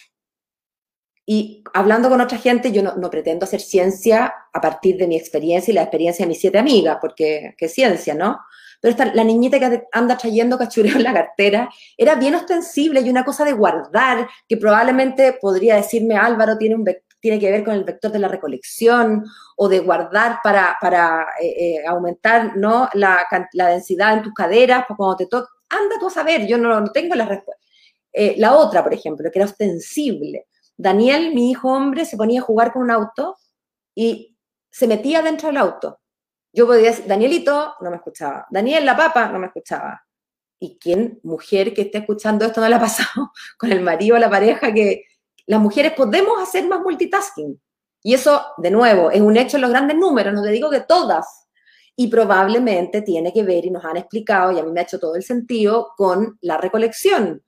Y hablando con otra gente, yo no, pretendo hacer ciencia a partir de mi experiencia y la experiencia de mis siete amigas, porque qué ciencia, ¿no? Pero esta, la niñita que anda trayendo cachureo en la cartera era bien ostensible y una cosa de guardar, que probablemente podría decirme Álvaro tiene, un, tiene que ver con el vector de la recolección o de guardar para, para eh, eh, aumentar ¿no? la, la, densidad en tus caderas, pues cuando te toca. Anda tú a saber, yo no, no tengo la respuesta. Eh, la otra, por ejemplo, que era ostensible Daniel, mi hijo hombre, se ponía a jugar con un auto y se metía dentro del auto. Yo podía decir, Danielito, no me escuchaba. Daniel, la papa, no me escuchaba. ¿Y quién, mujer que esté escuchando esto, no le ha pasado con el marido o la pareja que las mujeres podemos hacer más multitasking? Y eso, de nuevo, es un hecho en los grandes números, no te digo que todas. Y probablemente tiene que ver, y nos han explicado, y a mí me ha hecho todo el sentido, con la recolección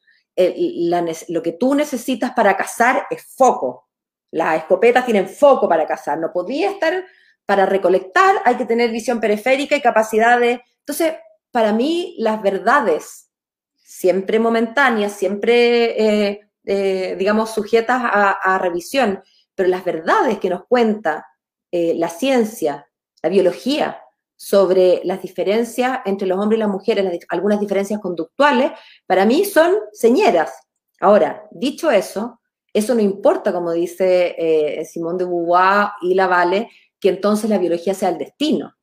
lo que tú necesitas para cazar es foco. Las escopetas tienen foco para cazar. No podía estar para recolectar, hay que tener visión periférica y capacidad de... Entonces, para mí, las verdades, siempre momentáneas, siempre, eh, eh, digamos, sujetas a, revisión, pero las verdades que nos cuenta eh, la ciencia, la biología, sobre las diferencias entre los hombres y las mujeres, algunas diferencias conductuales, para mí son señeras. Ahora, dicho eso, eso no importa, como dice eh, Simón de Beauvoir y Lavalle, que entonces la biología sea el destino.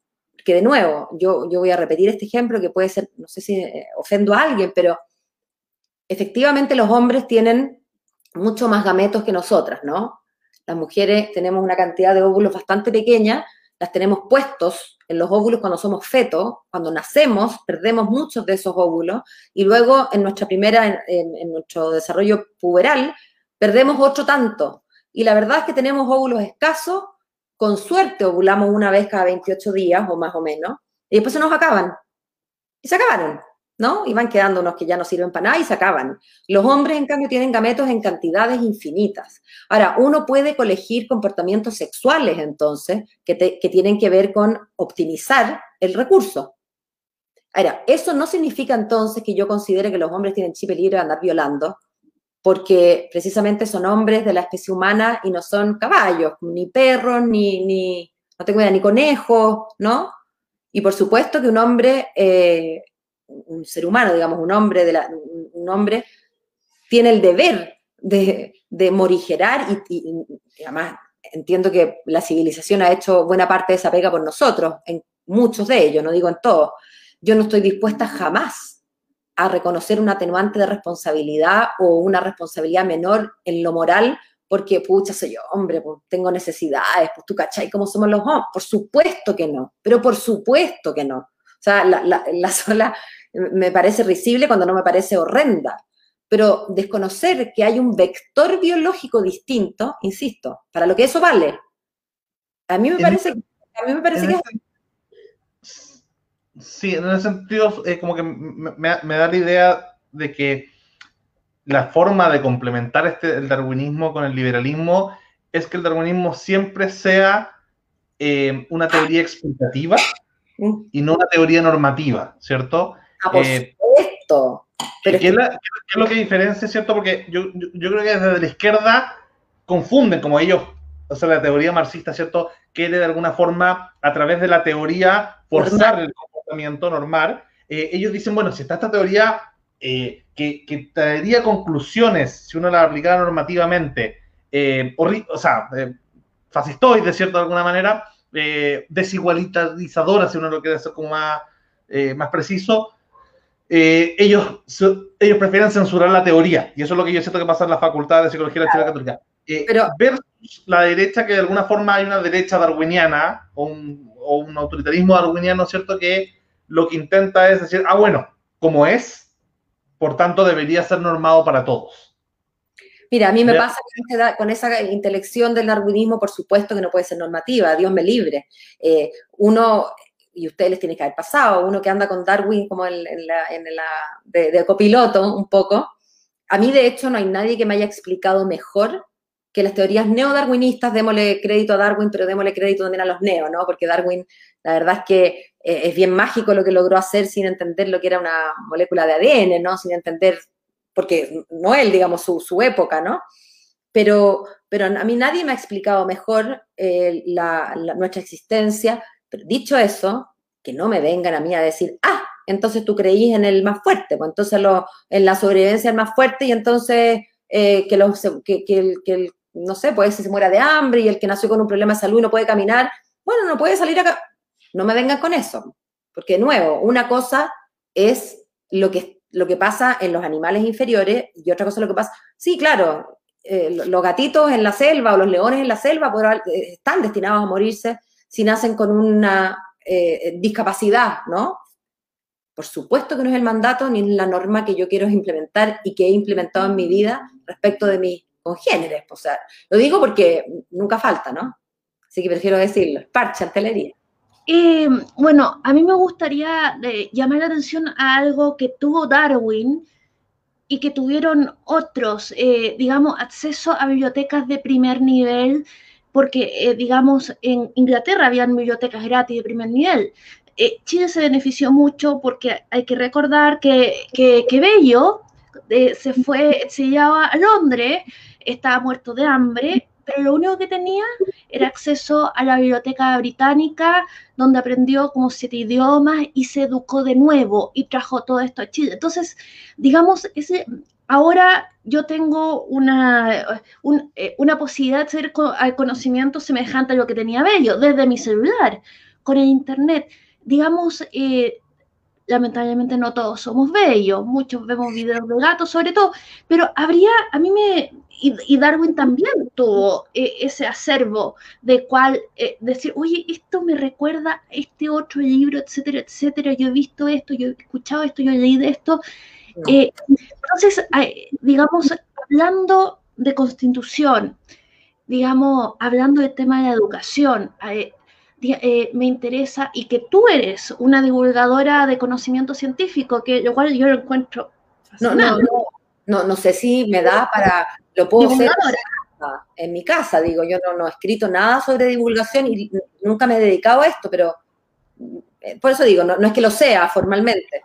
Que de nuevo, yo, yo voy a repetir este ejemplo que puede ser, no sé si eh, ofendo a alguien, pero efectivamente los hombres tienen mucho más gametos que nosotras, ¿no? Las mujeres tenemos una cantidad de óvulos bastante pequeña, las tenemos puestos en los óvulos cuando somos fetos, cuando nacemos, perdemos muchos de esos óvulos y luego en nuestra primera, en, nuestro desarrollo puberal, perdemos otro tanto. Y la verdad es que tenemos óvulos escasos, con suerte ovulamos una vez cada 28 días o más o menos, y después se nos acaban. Y se acabaron. ¿No? Y van quedando unos que ya no sirven para nada y se acaban. Los hombres, en cambio, tienen gametos en cantidades infinitas. Ahora, uno puede colegir comportamientos sexuales, entonces, que, tienen que ver con optimizar el recurso. Ahora, eso no significa entonces que yo considere que los hombres tienen chip libre de andar violando, porque precisamente son hombres de la especie humana y no son caballos, ni perros, ni, ni no tengo idea, ni conejos, ¿no? Y por supuesto que un hombre eh, un ser humano, digamos, un hombre, de la, un hombre tiene el deber de, morigerar y, además entiendo que la civilización ha hecho buena parte de esa pega por nosotros, en muchos de ellos, no digo en todos. Yo no estoy dispuesta jamás a reconocer un atenuante de responsabilidad o una responsabilidad menor en lo moral porque, pucha, soy yo, hombre, pues, tengo necesidades, pues tú cachai cómo somos los hombres. Por supuesto que no, pero por supuesto que no. O sea, la, la sola me parece risible cuando no me parece horrenda. Pero desconocer que hay un vector biológico distinto, insisto, para lo que eso vale, a mí me parece, a mí me parece que... Sí, en ese sentido, eh, como que me, da la idea de que la forma de complementar este, el darwinismo con el liberalismo es que el darwinismo siempre sea eh, una teoría explicativa mm. y no una teoría normativa, ¿cierto? Ah, por eh, supuesto. Pero ¿qué, es lo que diferencia, cierto? Porque yo, yo, creo que desde la izquierda confunden, como ellos, o sea, la teoría marxista, ¿cierto? Quiere de alguna forma, a través de la teoría, forzar el comportamiento normal. Eh, ellos dicen, bueno, si está esta teoría eh, que, que, traería conclusiones, si uno la aplicara normativamente, o, sea, fascistoides, ¿cierto? De alguna manera, desigualitarizadoras, si uno lo quiere hacer como más, más preciso, eh, ellos, ellos prefieren censurar la teoría. Y eso es lo que yo siento que pasa en la Facultad de Psicología de la Ciudad Católica. Eh, Pero, versus la derecha, que de alguna forma hay una derecha darwiniana o un, o un autoritarismo darwiniano, ¿cierto? Que lo que intenta es decir, ah, bueno, como es, por tanto debería ser normado para todos. Mira, a mí me pasa con esa intelección del darwinismo, por supuesto que no puede ser normativa, Dios me libre. Eh, uno y ustedes les tiene que haber pasado, uno que anda con Darwin como en, la, de, copiloto un poco. A mí, de hecho, no hay nadie que me haya explicado mejor que las teorías neodarwinistas, démosle crédito a Darwin, pero démosle crédito también a los neo, ¿no? Porque Darwin, la verdad es que eh, es bien mágico lo que logró hacer sin entender lo que era una molécula de ADN, ¿no? Sin entender, porque no él, digamos, su, época, ¿no? Pero, pero a mí nadie me ha explicado mejor eh, nuestra existencia pero dicho eso, que no me vengan a mí a decir, ah, entonces tú creís en el más fuerte, pues entonces en la sobrevivencia del más fuerte y entonces eh, que, los, que, el, no sé, puede ser se muera de hambre y el que nació con un problema de salud y no puede caminar, bueno, no puede salir acá. No me vengan con eso, porque de nuevo, una cosa es lo que, lo que pasa en los animales inferiores y otra cosa es lo que pasa, sí, claro, eh, los gatitos en la selva o los leones en la selva eh, están destinados a morirse si nacen con una eh, discapacidad, ¿no? Por supuesto que no es el mandato ni la norma que yo quiero implementar y que he implementado en mi vida respecto de mis congéneres. O sea, lo digo porque nunca falta, ¿no? Así que prefiero decirlo. Parche, artillería. Eh, bueno, a mí me gustaría eh, llamar la atención a algo que tuvo Darwin y que tuvieron otros, digamos, acceso a bibliotecas de primer nivel porque, eh, digamos, en Inglaterra habían bibliotecas gratis de primer nivel. Eh, Chile se benefició mucho porque hay que recordar que, que, Bello eh, se fue exiliado a Londres, estaba muerto de hambre, pero lo único que tenía era acceso a la biblioteca británica, donde aprendió como siete idiomas y se educó de nuevo y trajo todo esto a Chile. Entonces, digamos, ese, ahora yo tengo una, eh, una posibilidad de hacer conocimiento semejante a lo que tenía Bello desde mi celular, con el Internet. Digamos, eh, lamentablemente no todos somos bellos, muchos vemos videos de gatos sobre todo, pero habría, a mí me, y, Darwin también tuvo eh, ese acervo de cual decir, oye, esto me recuerda a este otro libro, etcétera, etcétera, yo he visto esto, yo he escuchado esto, yo he leído esto. Eh, entonces, digamos, hablando de constitución, digamos, hablando del tema de la educación, eh, me interesa y que tú eres una divulgadora de conocimiento científico, que lo cual yo lo encuentro. No, no, no, no, sé si me da para, lo puedo hacer en mi casa, digo, yo no, no he escrito nada sobre divulgación y nunca me he dedicado a esto, pero eh, por eso digo, no, es que lo sea formalmente.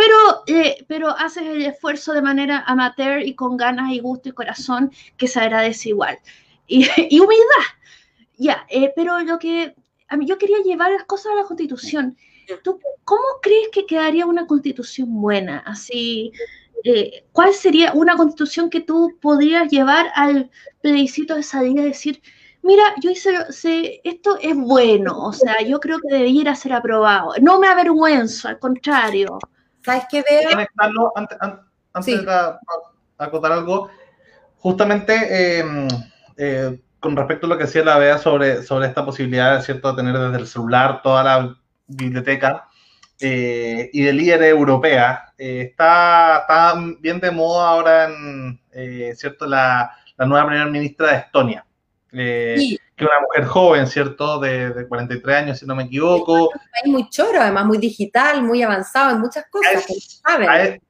Pero, eh, pero haces el esfuerzo de manera amateur y con ganas y gusto y corazón que se agradece igual. Y, y humildad. Ya, pero lo que a mí yo quería llevar las cosas a la constitución. ¿Tú cómo crees que quedaría una constitución buena? Así, eh, ¿cuál sería una constitución que tú podrías llevar al plebiscito de salida y decir, mira, yo hice, esto es bueno, o sea, yo creo que debiera ser aprobado. No me avergüenzo, al contrario. ¿Sabes qué veo? Conectarlo antes, antes de acotar algo, justamente em, eh, con respecto a lo que decía la Bea sobre, sobre esta posibilidad, ¿cierto?, de tener desde el celular toda la biblioteca eh, y de líder europea, eh, está, está, bien de moda ahora, en, eh, ¿cierto?, la, la, nueva primera ministra de Estonia, que una mujer joven, ¿cierto?, de, de, 43 años, si no me equivoco. Es muy choro, además, muy digital, muy avanzado en muchas cosas. A, e,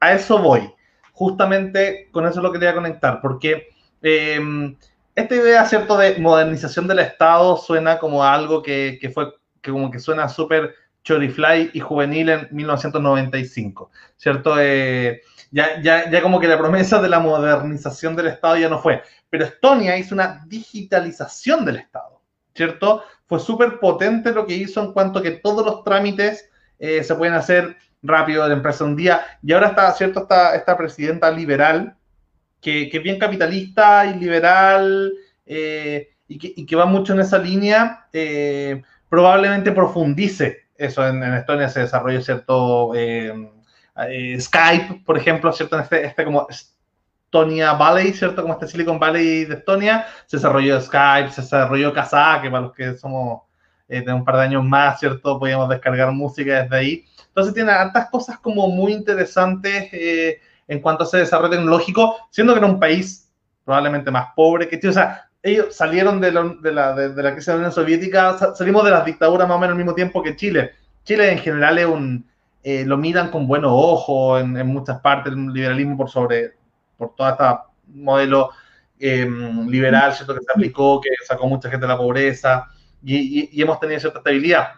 a, eso voy. Justamente con eso lo quería conectar, porque esta idea, ¿cierto?, de modernización del Estado suena como algo que, fue, que como que suena súper chorifly y juvenil en 1995, ¿cierto? Eh, ya, ya, ya como que la promesa de la modernización del Estado ya no fue. Pero Estonia hizo una digitalización del Estado, ¿cierto? Fue súper potente lo que hizo en cuanto a que todos los trámites eh, se pueden hacer rápido de la empresa un día. Y ahora está, ¿cierto? Esta, esta presidenta liberal que, es bien capitalista y liberal eh, y, que, va mucho en esa línea, eh, probablemente profundice eso. En, Estonia se desarrolla cierto Skype, por ejemplo, ¿cierto? En este, este como Estonia Valley, ¿cierto? Como este Silicon Valley de Estonia, se desarrolló Skype, se desarrolló Kazaa, que para los que somos de un par de años más, ¿cierto? Podíamos descargar música desde ahí. Entonces tiene tantas cosas como muy interesantes en cuanto a ese desarrollo tecnológico, siendo que era un país probablemente más pobre que Chile. O sea, ellos salieron de, la, de, la crisis de la Unión Soviética, salimos de las dictaduras más o menos al mismo tiempo que Chile. Chile en general es un, eh, lo miran con buenos ojos en, muchas partes, el liberalismo por sobre, por todo este modelo em, liberal, ¿cierto? Que se aplicó, que sacó mucha gente de la pobreza y hemos tenido cierta estabilidad.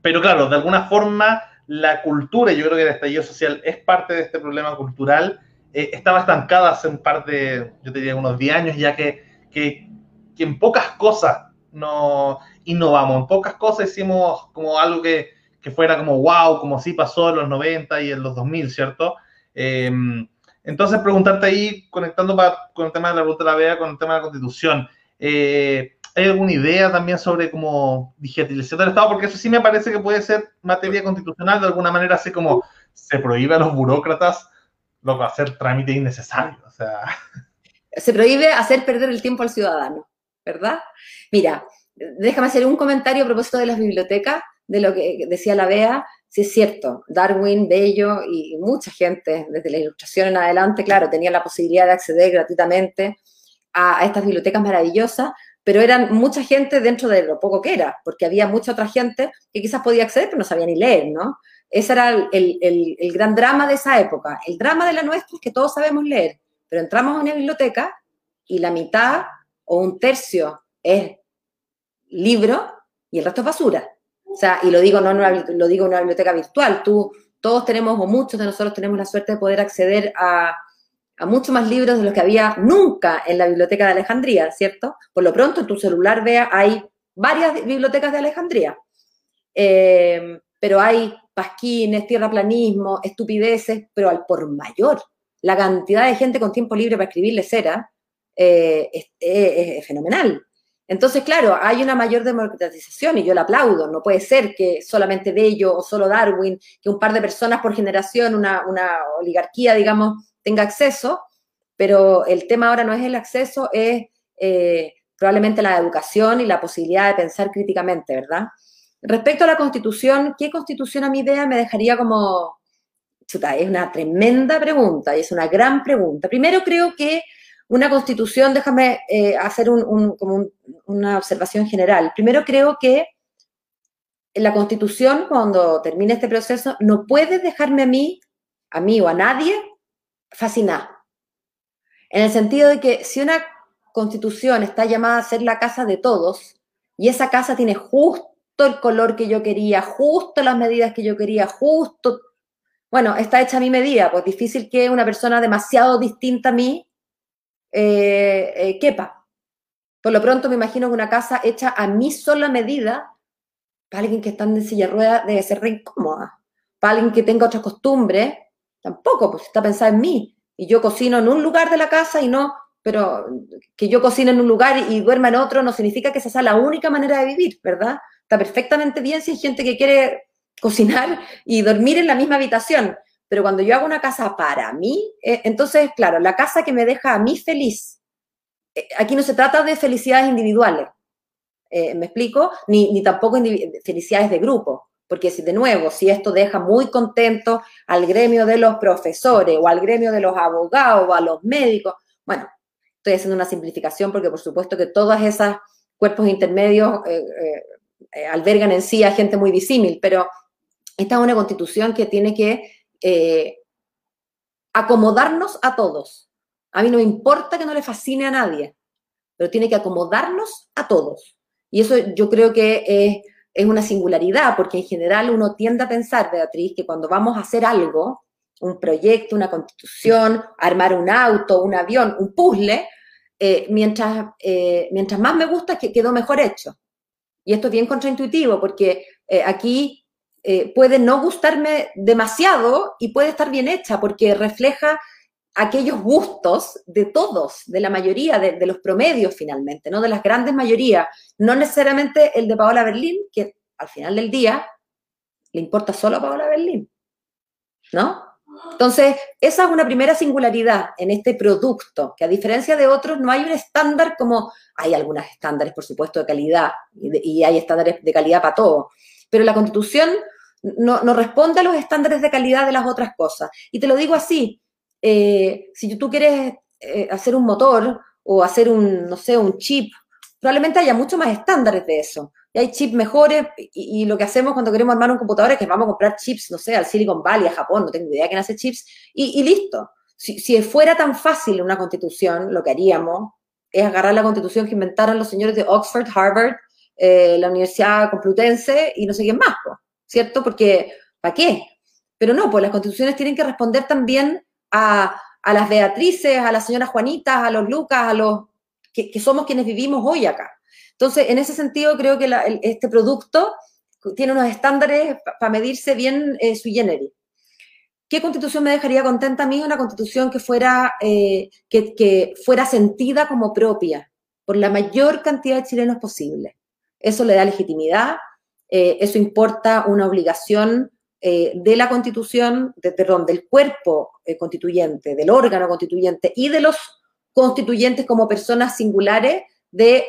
Pero claro, de alguna forma la cultura, yo creo que el estallido social es parte de este problema cultural, eh, estaba estancada hace un par de, yo diría unos 10 años, ya que, que, en pocas cosas no innovamos, en pocas cosas hicimos como algo que, que, fuera como wow, como sí pasó en los 90 y en los 2000, ¿cierto? Em, entonces, preguntarte ahí, conectando con el tema de la ruta de la vea, con el tema de la constitución, eh, ¿Hay alguna idea también sobre cómo digitalización del Estado? Porque eso sí me parece que puede ser materia constitucional de alguna manera, así como se prohíbe a los burócratas lo que hacer trámites innecesarios. O sea. Se prohíbe hacer perder el tiempo al ciudadano, ¿verdad? Mira, déjame hacer un comentario a propósito de las bibliotecas, de lo que decía la Bea. Sí es cierto, Darwin, Bello y mucha gente, desde la ilustración en adelante, claro, tenía la posibilidad de acceder gratuitamente a estas bibliotecas maravillosas, pero eran mucha gente dentro de lo poco que era, porque había mucha otra gente que quizás podía acceder, pero no sabía ni leer, ¿no? Ese era el, el, gran drama de esa época. El drama de la nuestra es que todos sabemos leer, pero entramos a una biblioteca y la mitad o un tercio es libro y el resto es basura. O sea, y lo digo no lo digo en una biblioteca virtual. Tú, todos tenemos, o muchos de nosotros tenemos la suerte de poder acceder a, a muchos más libros de los que había nunca en la biblioteca de Alejandría, ¿cierto? Por lo pronto en tu celular vea, hay varias bibliotecas de Alejandría, eh, pero hay pasquines, tierraplanismo, estupideces, pero al por mayor. La cantidad de gente con tiempo libre para escribirle cera eh, fenomenal. Entonces, claro, hay una mayor democratización y yo la aplaudo. No puede ser que solamente Bello o solo Darwin, que un par de personas por generación, una, oligarquía, digamos, tenga acceso, pero el tema ahora no es el acceso, es eh, probablemente la educación y la posibilidad de pensar críticamente, ¿verdad? Respecto a la constitución, ¿qué constitución a mi idea me dejaría como... Chuta, es una tremenda pregunta y es una gran pregunta. Primero creo que una constitución, déjame eh, hacer una observación general. Primero creo que la constitución, cuando termine este proceso, no puede dejarme a mí, a mí o a nadie, fascinar. En el sentido de que si una constitución está llamada a ser la casa de todos, y esa casa tiene justo el color que yo quería, justo las medidas que yo quería, justo, bueno, está hecha a mi medida, pues difícil que una persona demasiado distinta a mí eh, eh, quepa. Por lo pronto me imagino que una casa hecha a mi sola medida, para alguien que está en silla de rueda, debe ser re incómoda. Para alguien que tenga otras costumbres, tampoco, pues está pensada en mí. Y yo cocino en un lugar de la casa y no, pero que yo cocine en un lugar y duerma en otro no significa que esa sea la única manera de vivir, ¿verdad? Está perfectamente bien si hay gente que quiere cocinar y dormir en la misma habitación. Pero cuando yo hago una casa para mí, eh, entonces, claro, la casa que me deja a mí feliz, eh, aquí no se trata de felicidades individuales, eh, ¿me explico? Ni, ni tampoco felicidades de grupo, porque si de nuevo, si esto deja muy contento al gremio de los profesores o al gremio de los abogados o a los médicos, bueno, estoy haciendo una simplificación porque por supuesto que todos esos cuerpos intermedios albergan en sí a gente muy disímil, pero esta es una constitución que tiene que eh, acomodarnos a todos. A mí no me importa que no le fascine a nadie, pero tiene que acomodarnos a todos. Y eso yo creo que es, una singularidad, porque en general uno tiende a pensar, Beatriz, que cuando vamos a hacer algo, un proyecto, una constitución, armar un auto, un avión, un puzzle, eh, mientras, eh, mientras más me gusta, que quedó mejor hecho. Y esto es bien contraintuitivo, porque aquí eh, puede no gustarme demasiado y puede estar bien hecha porque refleja aquellos gustos de todos, de la mayoría, de, los promedios finalmente, ¿no? De las grandes mayorías, no necesariamente el de Paola Berlín, que al final del día le importa solo a Paola Berlín, ¿no? Entonces, esa es una primera singularidad en este producto, que a diferencia de otros no hay un estándar como, hay algunos estándares, por supuesto, de calidad, y, y hay estándares de calidad para todo, pero la constitución no, responde a los estándares de calidad de las otras cosas. Y te lo digo así, eh, si tú quieres eh, hacer un motor o hacer un, no sé, un chip, probablemente haya mucho más estándares de eso. Y hay chips mejores y, lo que hacemos cuando queremos armar un computador es que vamos a comprar chips, no sé, al Silicon Valley, a Japón, no tengo idea quién hace chips, y, listo. Si, si, fuera tan fácil una constitución, lo que haríamos es agarrar la constitución que inventaron los señores de Oxford, Harvard, eh, la Universidad Complutense y no sé quién más. ¿Cierto? Porque, ¿para qué? Pero no, pues las constituciones tienen que responder también a, las Beatrices, a las señoras Juanitas, a los Lucas, a los que, somos quienes vivimos hoy acá. Entonces, en ese sentido, creo que este producto tiene unos estándares para medirse bien eh, su generis. ¿Qué constitución me dejaría contenta a mí? Una constitución que fuera, eh, que, fuera sentida como propia por la mayor cantidad de chilenos posible. Eso le da legitimidad, eh, eso importa una obligación eh, de la constitución, de, perdón, del cuerpo eh, constituyente, del órgano constituyente y de los constituyentes como personas singulares de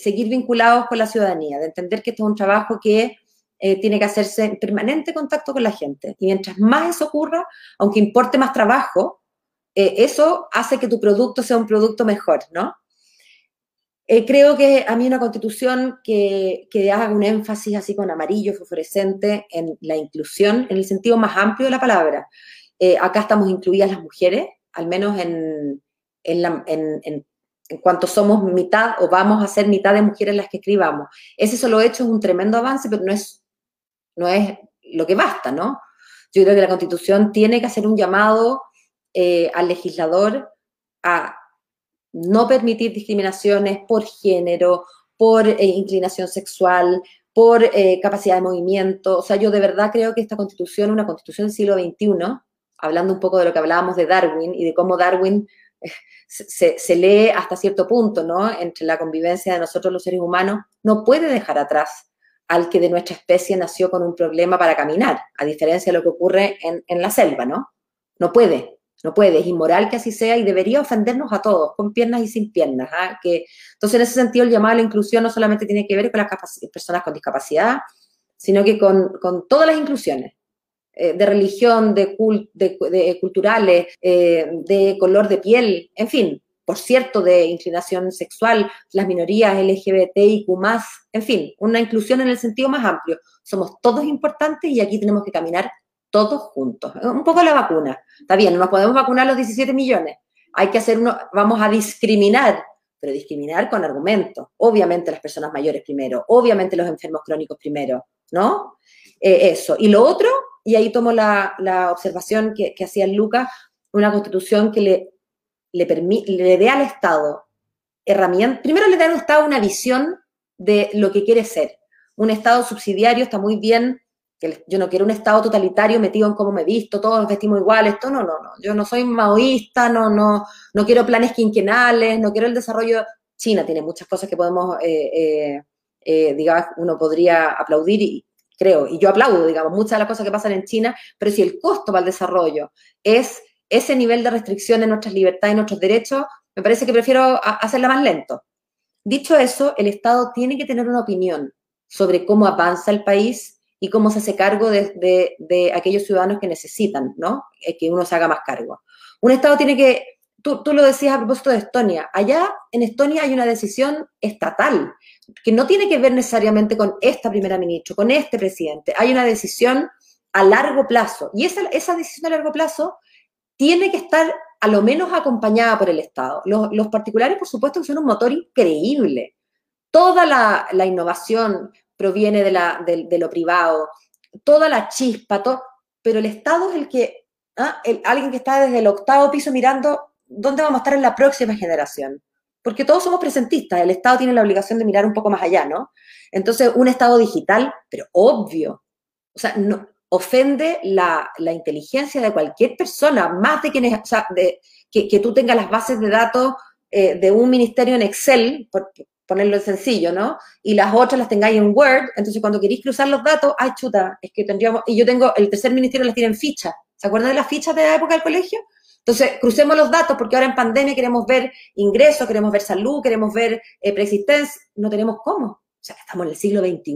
seguir vinculados con la ciudadanía, de entender que esto es un trabajo que tiene que hacerse en permanente contacto con la gente. Y mientras más eso ocurra, aunque importe más trabajo, eso hace que tu producto sea un producto mejor, ¿no? Eh, creo que a mí una constitución que, haga un énfasis así con amarillo fosforescente en la inclusión, en el sentido más amplio de la palabra. Eh, acá estamos incluidas las mujeres, al menos en, en, cuanto somos mitad o vamos a ser mitad de mujeres las que escribamos. Ese solo hecho es un tremendo avance, pero no es, no es lo que basta, ¿no? Yo creo que la constitución tiene que hacer un llamado eh, al legislador a no permitir discriminaciones por género, por eh, inclinación sexual, por eh, capacidad de movimiento. O sea, yo de verdad creo que esta constitución, una constitución del siglo XXI, hablando un poco de lo que hablábamos de Darwin y de cómo Darwin se, se, lee hasta cierto punto, ¿no? Entre la convivencia de nosotros los seres humanos, no puede dejar atrás al que de nuestra especie nació con un problema para caminar, a diferencia de lo que ocurre en la selva, ¿no? No puede, no puede, es inmoral que así sea y debería ofendernos a todos, con piernas y sin piernas. ¿ah? Que, entonces, en ese sentido, el llamado a la inclusión no solamente tiene que ver con las personas con discapacidad, sino que con, todas las inclusiones, eh, de religión, de, de, culturales, eh, de color de piel, en fin, por cierto, de inclinación sexual, las minorías LGBTIQ, en fin, una inclusión en el sentido más amplio. Somos todos importantes y aquí tenemos que caminar todos juntos. Un poco la vacuna. Está bien, no nos podemos vacunar los 17 millones. Hay que hacer uno, vamos a discriminar, pero discriminar con argumentos. Obviamente las personas mayores primero, obviamente los enfermos crónicos primero, ¿no? Eh, eso. Y lo otro, y ahí tomo la, observación que, que hacía Lucas, una constitución que le, le, le dé al Estado herramientas, primero le da al Estado una visión de lo que quiere ser. Un Estado subsidiario está muy bien, yo no quiero un Estado totalitario metido en cómo me visto, todos nos vestimos iguales, esto no, no, no. Yo no soy maoísta, no, no, no quiero planes quinquenales, no quiero el desarrollo. China tiene muchas cosas que podemos, eh, eh, eh, digamos, uno podría aplaudir y, creo, y yo aplaudo, digamos, muchas de las cosas que pasan en China, pero si el costo para el desarrollo es ese nivel de restricción de nuestras libertades y nuestros derechos, me parece que prefiero hacerla más lento. Dicho eso, el Estado tiene que tener una opinión sobre cómo avanza el país y cómo se hace cargo de, de, aquellos ciudadanos que necesitan, ¿no? Eh, que uno se haga más cargo. Un Estado tiene que, tú, tú lo decías a propósito de Estonia, allá en Estonia hay una decisión estatal que no tiene que ver necesariamente con esta primera ministra, con este presidente. Hay una decisión a largo plazo. Y esa, esa decisión a largo plazo tiene que estar a lo menos acompañada por el Estado. Los, particulares, por supuesto, son un motor increíble. Toda la, innovación proviene de, la, de, lo privado, toda la chispa, pero el Estado es el que, ¿ah? alguien que está desde el octavo piso mirando dónde vamos a estar en la próxima generación porque todos somos presentistas, el Estado tiene la obligación de mirar un poco más allá, ¿no? Entonces, un Estado digital, pero obvio, o sea, no, ofende la, inteligencia de cualquier persona, más de quienes, o sea, de, que, tú tengas las bases de datos eh, de un ministerio en Excel, por ponerlo sencillo, ¿no? Y las otras las tengáis en Word, entonces cuando queréis cruzar los datos, ay, chuta, es que tendríamos, y yo tengo, el tercer ministerio las tiene en ficha, ¿se acuerdan de las fichas de la época del colegio? Entonces, crucemos los datos porque ahora en pandemia queremos ver ingresos, queremos ver salud, queremos ver eh, preexistencia. No tenemos cómo. O sea, estamos en el siglo XXI.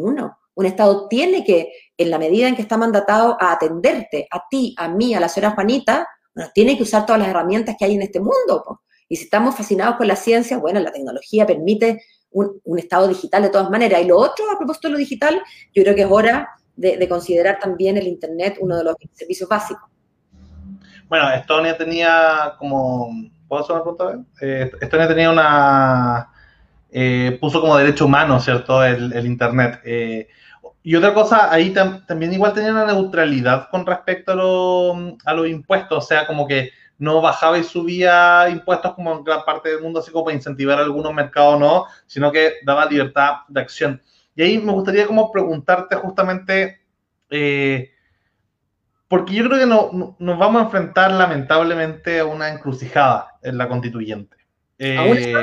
Un Estado tiene que, en la medida en que está mandatado a atenderte, a ti, a mí, a la señora Juanita, bueno, tiene que usar todas las herramientas que hay en este mundo. Y si estamos fascinados con la ciencia, bueno, la tecnología permite un, Estado digital de todas maneras. Y lo otro, a propósito de lo digital, yo creo que es hora de considerar también el Internet uno de los servicios básicos. Bueno, Estonia tenía como. ¿Puedo hacer una pregunta? Eh, Estonia tenía una. Eh, puso como derecho humano, ¿cierto? El, Internet. Eh, y otra cosa, ahí también igual tenía una neutralidad con respecto a, los impuestos, o sea, como que no bajaba y subía impuestos como en gran parte del mundo, así como para incentivar algunos mercados no, sino que daba libertad de acción. Y ahí me gustaría como preguntarte justamente, eh, porque yo creo que no, nos vamos a enfrentar lamentablemente a una encrucijada en la constituyente. Eh,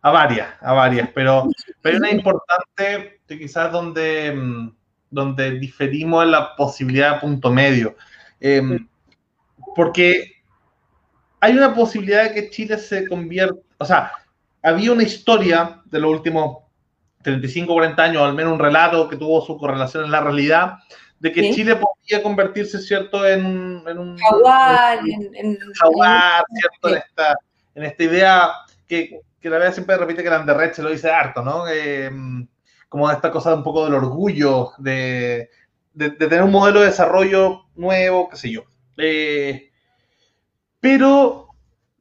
¿A, varias, a varias, pero, pero una importante que quizás donde, mm, donde diferimos en la posibilidad de punto medio. Em, porque hay una posibilidad de que Chile se convierta, o sea, había una historia de los últimos 35, 40 años, al menos un relato que tuvo su correlación en la realidad, de que Chile podía convertirse, ¿cierto?, en, un... Jaguar, en, jaguar, ¿cierto?, en esta, en esta idea que, que la verdad siempre repite que Landerrecht se lo dice harto, ¿no? Eh, como esta cosa un poco del orgullo, de, de, tener un modelo de desarrollo nuevo, qué sé yo. Eh, pero,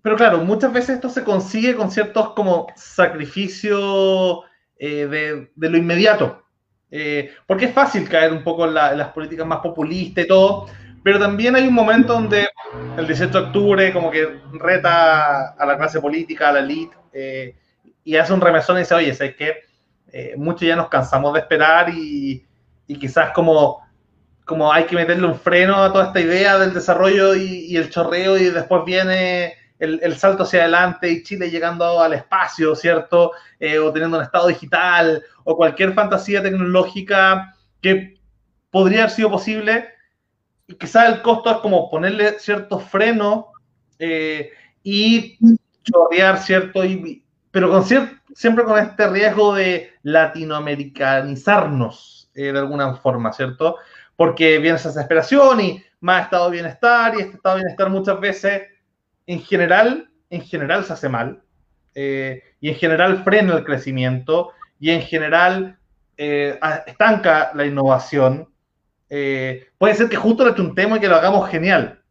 pero claro, muchas veces esto se consigue con ciertos como sacrificios eh, de, de, lo inmediato, eh, porque es fácil caer un poco en, las políticas más populistas y todo, pero también hay un momento donde el 18 de octubre como que reta a la clase política, a la elite, eh, y hace un remesón y dice, oye, es que eh, muchos ya nos cansamos de esperar y, quizás como, como hay que meterle un freno a toda esta idea del desarrollo y, el chorreo y después viene el, salto hacia adelante y Chile llegando al espacio, ¿cierto? Eh, o teniendo un estado digital o cualquier fantasía tecnológica que podría haber sido posible. Y quizás el costo es como ponerle cierto freno eh, y chorrear, ¿cierto? Y, pero con siempre con este riesgo de latinoamericanizarnos eh, de alguna forma, ¿cierto? Porque viene esa desesperación y más estado de bienestar y este estado de bienestar muchas veces en general, en general se hace mal eh, y en general frena el crecimiento y en general eh, estanca la innovación. Eh, puede ser que justo le tema y que lo hagamos genial,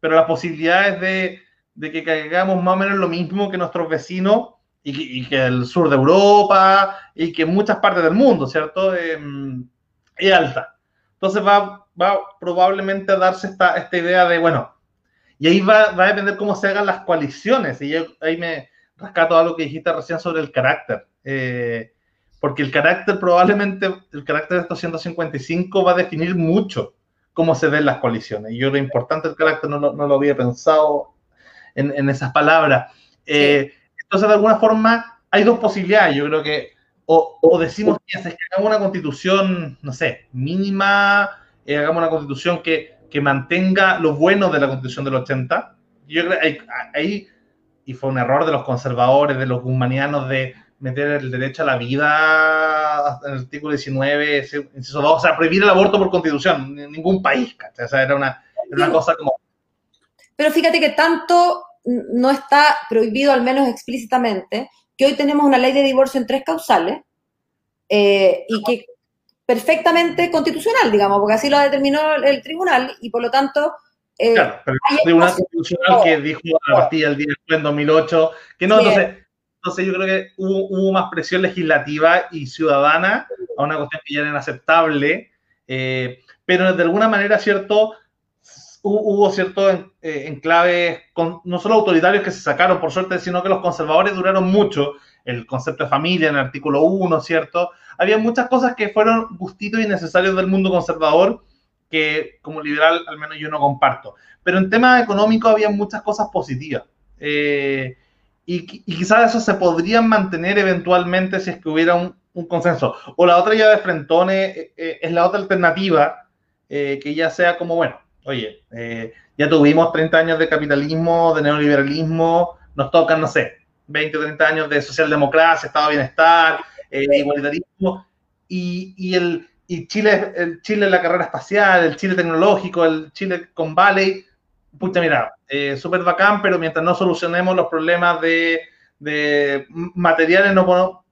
pero las posibilidades de, de que caigamos más o menos lo mismo que nuestros vecinos y que, el sur de Europa y que muchas partes del mundo, ¿cierto? Em, es alta. Entonces va, va probablemente a darse esta, esta idea de, bueno, y ahí va, va, a depender cómo se hagan las coaliciones. Y yo ahí me rescato algo que dijiste recién sobre el carácter. Eh, porque el carácter probablemente, el carácter de estos 155 va a definir mucho cómo se ven las coaliciones. Y yo lo importante del carácter no, no, lo había pensado en, en esas palabras. Eh, entonces, de alguna forma, hay dos posibilidades. Yo creo que o, o decimos que hagamos una constitución, no sé, mínima, eh, hagamos una constitución que que mantenga lo bueno de la Constitución del 80. Yo creo que ahí, y fue un error de los conservadores, de los humanianos, de meter el derecho a la vida en el artículo 19, o sea, prohibir el aborto por constitución, en ningún país, O sea, era una, era una cosa como... Pero fíjate que tanto no está prohibido, al menos explícitamente, que hoy tenemos una ley de divorcio en tres causales eh, y que perfectamente constitucional, digamos, porque así lo determinó el tribunal y por lo tanto... Eh, claro, pero el tribunal constitucional que dijo a partir del día en 2008, que no, entonces, entonces yo creo que hubo, más presión legislativa y ciudadana a una cuestión que ya era inaceptable, eh, pero de alguna manera, cierto, hubo cierto eh, enclaves, con, no solo autoritarios que se sacaron, por suerte, sino que los conservadores duraron mucho, el concepto de familia en el artículo 1, ¿cierto? había muchas cosas que fueron gustitos innecesarios del mundo conservador que como liberal al menos yo no comparto. Pero en temas económicos había muchas cosas positivas. Eh, y, quizás eso se podrían mantener eventualmente si es que hubiera un, consenso. O la otra ya de Frentones eh, eh, es la otra alternativa, que ya sea como, bueno, oye, ya tuvimos 30 años de capitalismo, de neoliberalismo, nos tocan, no sé, 20 o 30 años de socialdemocracia, estado de bienestar, eh, igualitarismo, y, y, el, y Chile, el Chile la carrera espacial, el Chile tecnológico, el Chile con Valley, pucha, mira, eh, súper bacán, pero mientras no solucionemos los problemas de, de materiales, no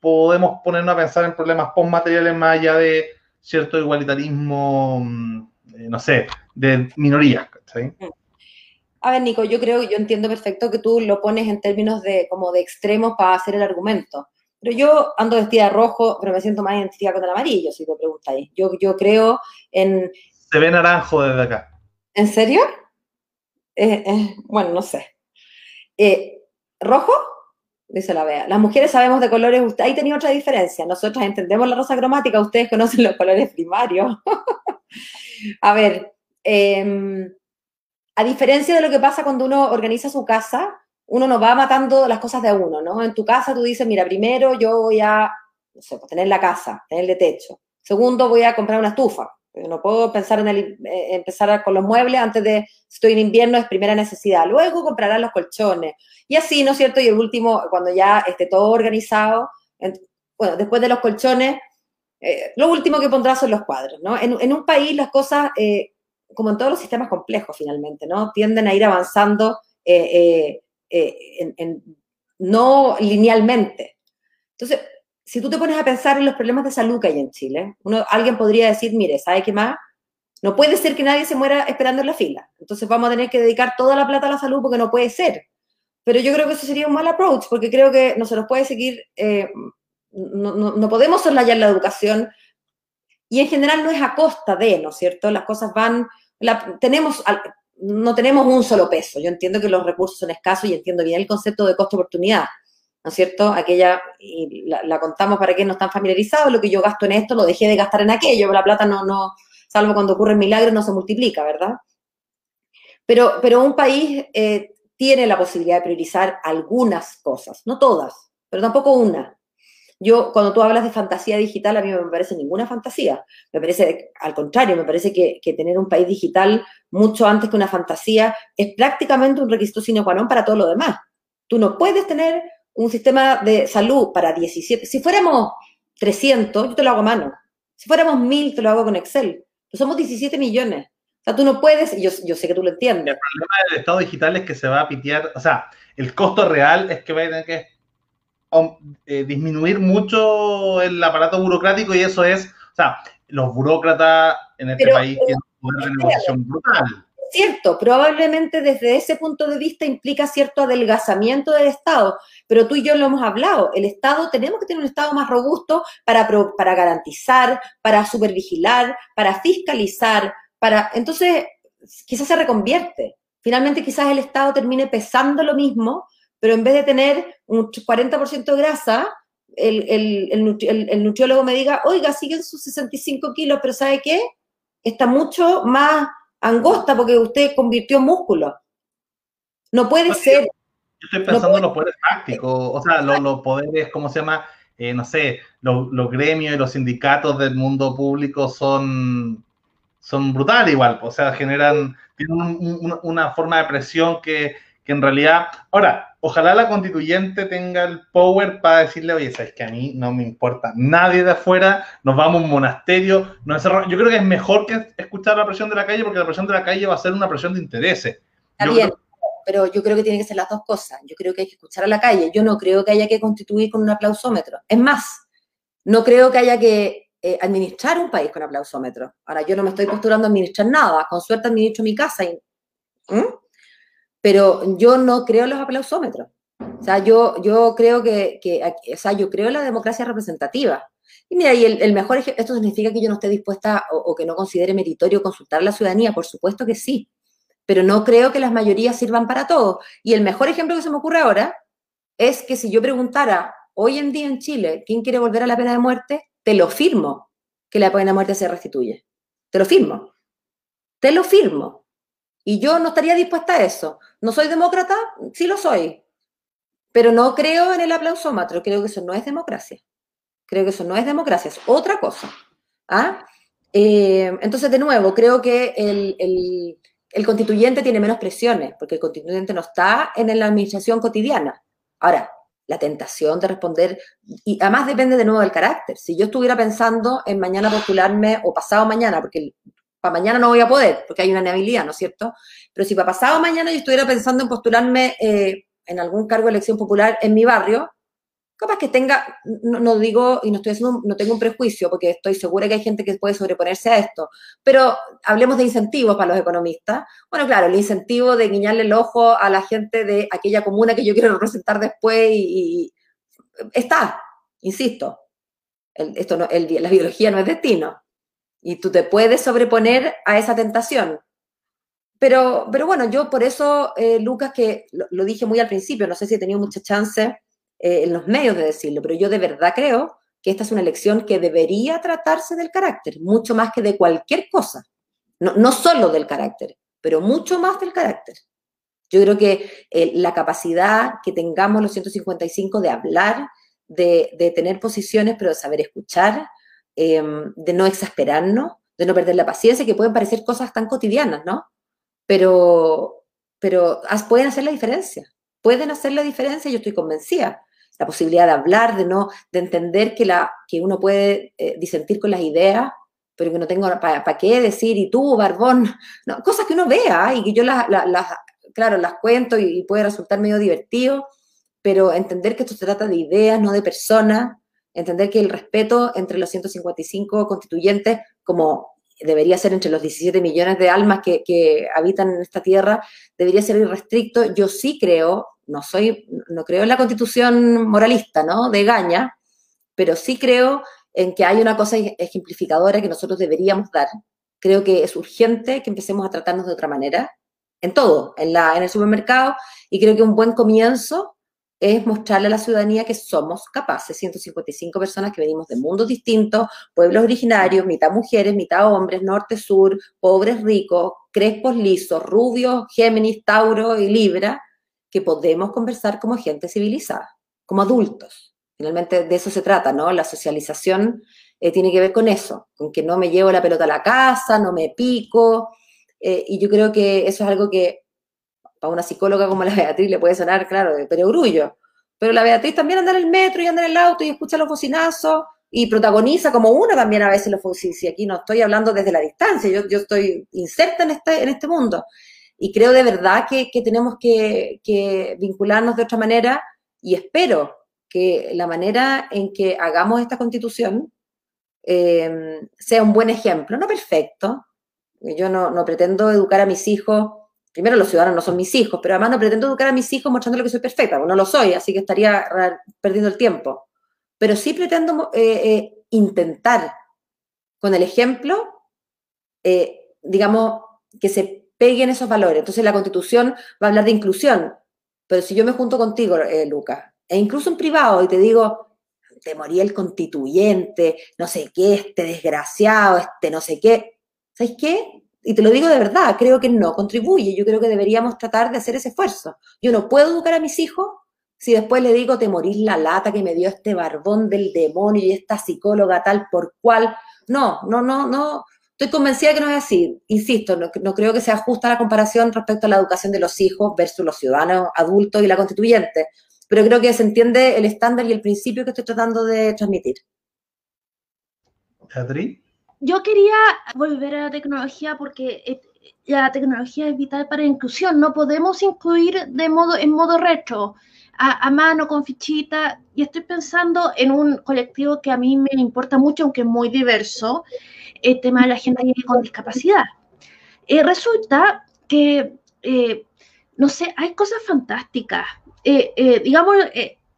podemos ponernos a pensar en problemas postmateriales más allá de cierto igualitarismo, mm, eh, no sé, de minorías. A ver, Nico, yo creo, yo entiendo perfecto que tú lo pones en términos de como de extremos para hacer el argumento. Pero yo ando vestida de rojo, pero me siento más identificada con el amarillo, si te preguntáis. Yo, yo creo en... Se ve naranjo desde acá. ¿En serio? Eh, eh, bueno, no sé. Eh, ¿Rojo? Dice la Bea. Las mujeres sabemos de colores. Ahí tenía otra diferencia. Nosotras entendemos la rosa cromática, ustedes conocen los colores primarios. a ver, em, a diferencia de lo que pasa cuando uno organiza su casa, uno no va matando las cosas de uno, ¿no? En tu casa tú dices, mira, primero yo voy a, no sé, pues, tener la casa, tener el techo. Segundo, voy a comprar una estufa. No puedo pensar en eh, empezar con los muebles antes de, si estoy en invierno, es primera necesidad. Luego comprarás los colchones. Y así, ¿no es cierto? Y el último, cuando ya esté todo organizado, bueno, después de los colchones, eh, lo último que pondrás son los cuadros, ¿no? En, un país las cosas, eh, como en todos los sistemas complejos finalmente, ¿no? Tienden a ir avanzando eh, no linealmente. Entonces, si tú te pones a pensar en los problemas de salud que hay en Chile, uno, alguien podría decir, mire, ¿sabe qué más? No puede ser que nadie se muera esperando en la fila. Entonces vamos a tener que dedicar toda la plata a la salud porque no puede ser. Pero yo creo que eso sería un mal approach porque creo que no se nos puede seguir, eh, no, no, podemos soslayar la educación y en general no es a costa de, ¿no es cierto? Las cosas van, tenemos, no tenemos un solo peso. Yo entiendo que los recursos son escasos y entiendo bien el concepto de costo-oportunidad, ¿no es cierto? Aquella, la, contamos para quienes no están familiarizados, lo que yo gasto en esto lo dejé de gastar en aquello, la plata no, no, salvo cuando ocurren milagros, no se multiplica, ¿verdad? Pero, pero un país eh, tiene la posibilidad de priorizar algunas cosas, no todas, pero tampoco una. Yo, cuando tú hablas de fantasía digital, a mí no me parece ninguna fantasía. Me parece, al contrario, me parece que, tener un país digital mucho antes que una fantasía es prácticamente un requisito sine qua non para todo lo demás. Tú no puedes tener un sistema de salud para 17. Si fuéramos 300, yo te lo hago a mano. Si fuéramos 1000, te lo hago con Excel. Somos 17 millones. O sea, tú no puedes, y yo, yo sé que tú lo entiendes. El problema del Estado digital es que se va a pitear, o sea, el costo real es que va a tener que eh, disminuir mucho el aparato burocrático y eso es, o sea, los burócratas en este país tienen un poder de negociación brutal cierto, probablemente desde ese punto de vista implica cierto adelgazamiento del Estado, pero tú y yo lo hemos hablado, el Estado, tenemos que tener un Estado más robusto para, para garantizar, para supervigilar, para fiscalizar, para... Entonces, quizás se reconvierte. Finalmente quizás el Estado termine pesando lo mismo, pero en vez de tener un 40% de grasa, el, el, el, nutriólogo me diga, oiga, siguen sus 65 kilos, pero ¿sabe qué? Está mucho más angosta porque usted convirtió músculo. No puede ser. Yo estoy pensando en los poderes prácticos, o sea, los, poderes, ¿cómo se llama? Eh, no sé, los, gremios y los sindicatos del mundo público son, son brutales igual, o sea, generan, tienen una forma de presión que, que en realidad, ahora, ojalá la constituyente tenga el power para decirle, oye, sabes que a mí no me importa nadie de afuera, nos vamos a un monasterio, nos Yo creo que es mejor que escuchar la presión de la calle porque la presión de la calle va a ser una presión de intereses. Está bien, pero yo creo que tienen que ser las dos cosas. Yo creo que hay que escuchar a la calle. Yo no creo que haya que constituir con un aplausómetro. Es más, no creo que haya que eh, administrar un país con aplausómetro. Ahora, yo no me estoy posturando a administrar nada. Con suerte administro mi casa y... Pero yo no creo en los aplausómetros. O sea, yo, yo creo que, o sea, yo creo en la democracia representativa. Y mira, y el, mejor esto significa que yo no esté dispuesta o, que no considere meritorio consultar a la ciudadanía, por supuesto que sí, pero no creo que las mayorías sirvan para todo. Y el mejor ejemplo que se me ocurre ahora es que si yo preguntara hoy en día en Chile, ¿quién quiere volver a la pena de muerte? Te lo firmo que la pena de muerte se restituye. Te lo firmo. Te lo firmo. Y yo no estaría dispuesta a eso. ¿No soy demócrata? Sí lo soy. Pero no creo en el aplausómetro. Creo que eso no es democracia. Creo que eso no es democracia, es otra cosa. ¿Ah? Eh, entonces, de nuevo, creo que el, el, constituyente tiene menos presiones, porque el constituyente no está en la administración cotidiana. Ahora, la tentación de responder, y además depende de nuevo del carácter. Si yo estuviera pensando en mañana postularme o pasado mañana, porque para mañana no voy a poder, porque hay una inhabilidad, ¿no es cierto? Pero si para pasado mañana yo estuviera pensando en postularme eh, en algún cargo de elección popular en mi barrio, capaz que tenga, no, digo, y no estoy haciendo, no tengo un prejuicio, porque estoy segura que hay gente que puede sobreponerse a esto, pero hablemos de incentivos para los economistas. Bueno, claro, el incentivo de guiñarle el ojo a la gente de aquella comuna que yo quiero representar después y, está, insisto, esto no, la biología no es destino y tú te puedes sobreponer a esa tentación. Pero, pero bueno, yo por eso, eh, Lucas, que lo, dije muy al principio, no sé si he tenido mucha chance eh, en los medios de decirlo, pero yo de verdad creo que esta es una elección que debería tratarse del carácter, mucho más que de cualquier cosa. No, no solo del carácter, pero mucho más del carácter. Yo creo que eh, la capacidad que tengamos los 155 de hablar, de, de tener posiciones, pero de saber escuchar, Em, de no exasperarnos, de no perder la paciencia, que pueden parecer cosas tan cotidianas, ¿no? Pero, pero pueden hacer la diferencia, pueden hacer la diferencia, yo estoy convencida. La posibilidad de hablar, de no, de entender que, la, que uno puede eh, disentir con las ideas, pero que no tengo para qué decir, y tú, Barbón, no, cosas que uno vea y que yo las, claro, las cuento y, y puede resultar medio divertido, pero entender que esto se trata de ideas, no de personas, entender que el respeto entre los 155 constituyentes, como debería ser entre los 17 millones de almas que, habitan en esta tierra, debería ser irrestricto. Yo sí creo, no soy, no creo en la constitución moralista, ¿no? De Gaña, pero sí creo en que hay una cosa ejemplificadora que nosotros deberíamos dar. Creo que es urgente que empecemos a tratarnos de otra manera, en todo, en, la, en el supermercado, y creo que un buen comienzo es mostrarle a la ciudadanía que somos capaces, 155 personas que venimos de mundos distintos, pueblos originarios, mitad mujeres, mitad hombres, norte, sur, pobres, ricos, crespos, lisos, rubios, Géminis, Tauro y Libra, que podemos conversar como gente civilizada, como adultos. Finalmente de eso se trata, ¿no? La socialización eh, tiene que ver con eso, con que no me llevo la pelota a la casa, no me pico, eh, y yo creo que eso es algo que a una psicóloga como la Beatriz le puede sonar, claro, de perogrullo, pero la Beatriz también anda en el metro y anda en el auto y escucha los bocinazos y protagoniza como una también a veces los bocinazos, y aquí no estoy hablando desde la distancia, yo, yo estoy inserta en este, en este mundo, y creo de verdad que, que tenemos que, que vincularnos de otra manera y espero que la manera en que hagamos esta constitución eh, sea un buen ejemplo, no perfecto. Yo no, no, pretendo educar a mis hijos, primero los ciudadanos no son mis hijos, pero además no pretendo educar a mis hijos mostrando que soy perfecta, no lo soy, así que estaría perdiendo el tiempo. Pero sí pretendo eh, eh, intentar, con el ejemplo, digamos, que se peguen esos valores. Entonces la constitución va a hablar de inclusión, pero si yo me junto contigo, Lucas, e incluso en privado, y te digo, te moría el constituyente, no sé qué, este desgraciado, este no sé qué. ¿Sabes qué? Y te lo digo de verdad, creo que no contribuye. Yo creo que deberíamos tratar de hacer ese esfuerzo. Yo no puedo educar a mis hijos si después le digo, te morís la lata que me dio este barbón del demonio y esta psicóloga tal por cual. No, no, no, no. Estoy convencida que no es así. Insisto, no, creo que sea justa la comparación respecto a la educación de los hijos versus los ciudadanos adultos y la constituyente pero creo que se entiende el estándar y el principio que estoy tratando de transmitir. Beatriz. Yo quería volver a la tecnología porque eh, la tecnología es vital para la inclusión. No podemos incluir de modo, en modo retro, a, mano, con fichita. Y estoy pensando en un colectivo que a mí me importa mucho, aunque es muy diverso, el tema de la gente con discapacidad. Eh, resulta que, eh, no sé, hay cosas fantásticas. Digamos,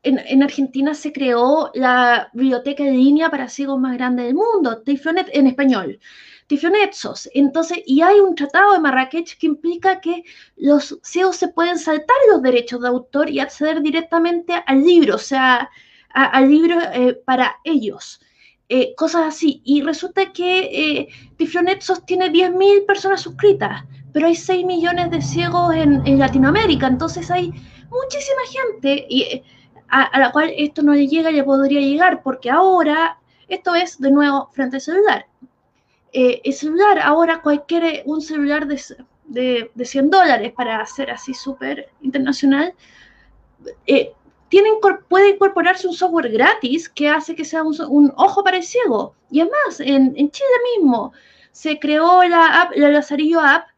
eh, en, Argentina se creó la biblioteca de línea para ciegos más grande del mundo, Tiflonet en español, Tiflonetsos. Entonces, y hay un tratado de Marrakech que implica que los ciegos se pueden saltar los derechos de autor y acceder directamente al libro, o sea, al libro para ellos. cosas así. Y resulta que Tiflonetsos tiene 10.000 personas suscritas, pero hay 6 millones de ciegos en, en Latinoamérica, entonces hay muchísima gente y, a, la cual esto no le llega, le podría llegar, porque ahora esto es de nuevo frente al celular. Eh, el celular, ahora cualquier, un celular de, de, de 100 dólares para hacer así súper internacional, eh, tiene, puede incorporarse un software gratis que hace que sea un, ojo para el ciego. Y además, en, en Chile mismo se creó la app, la Lazarillo App,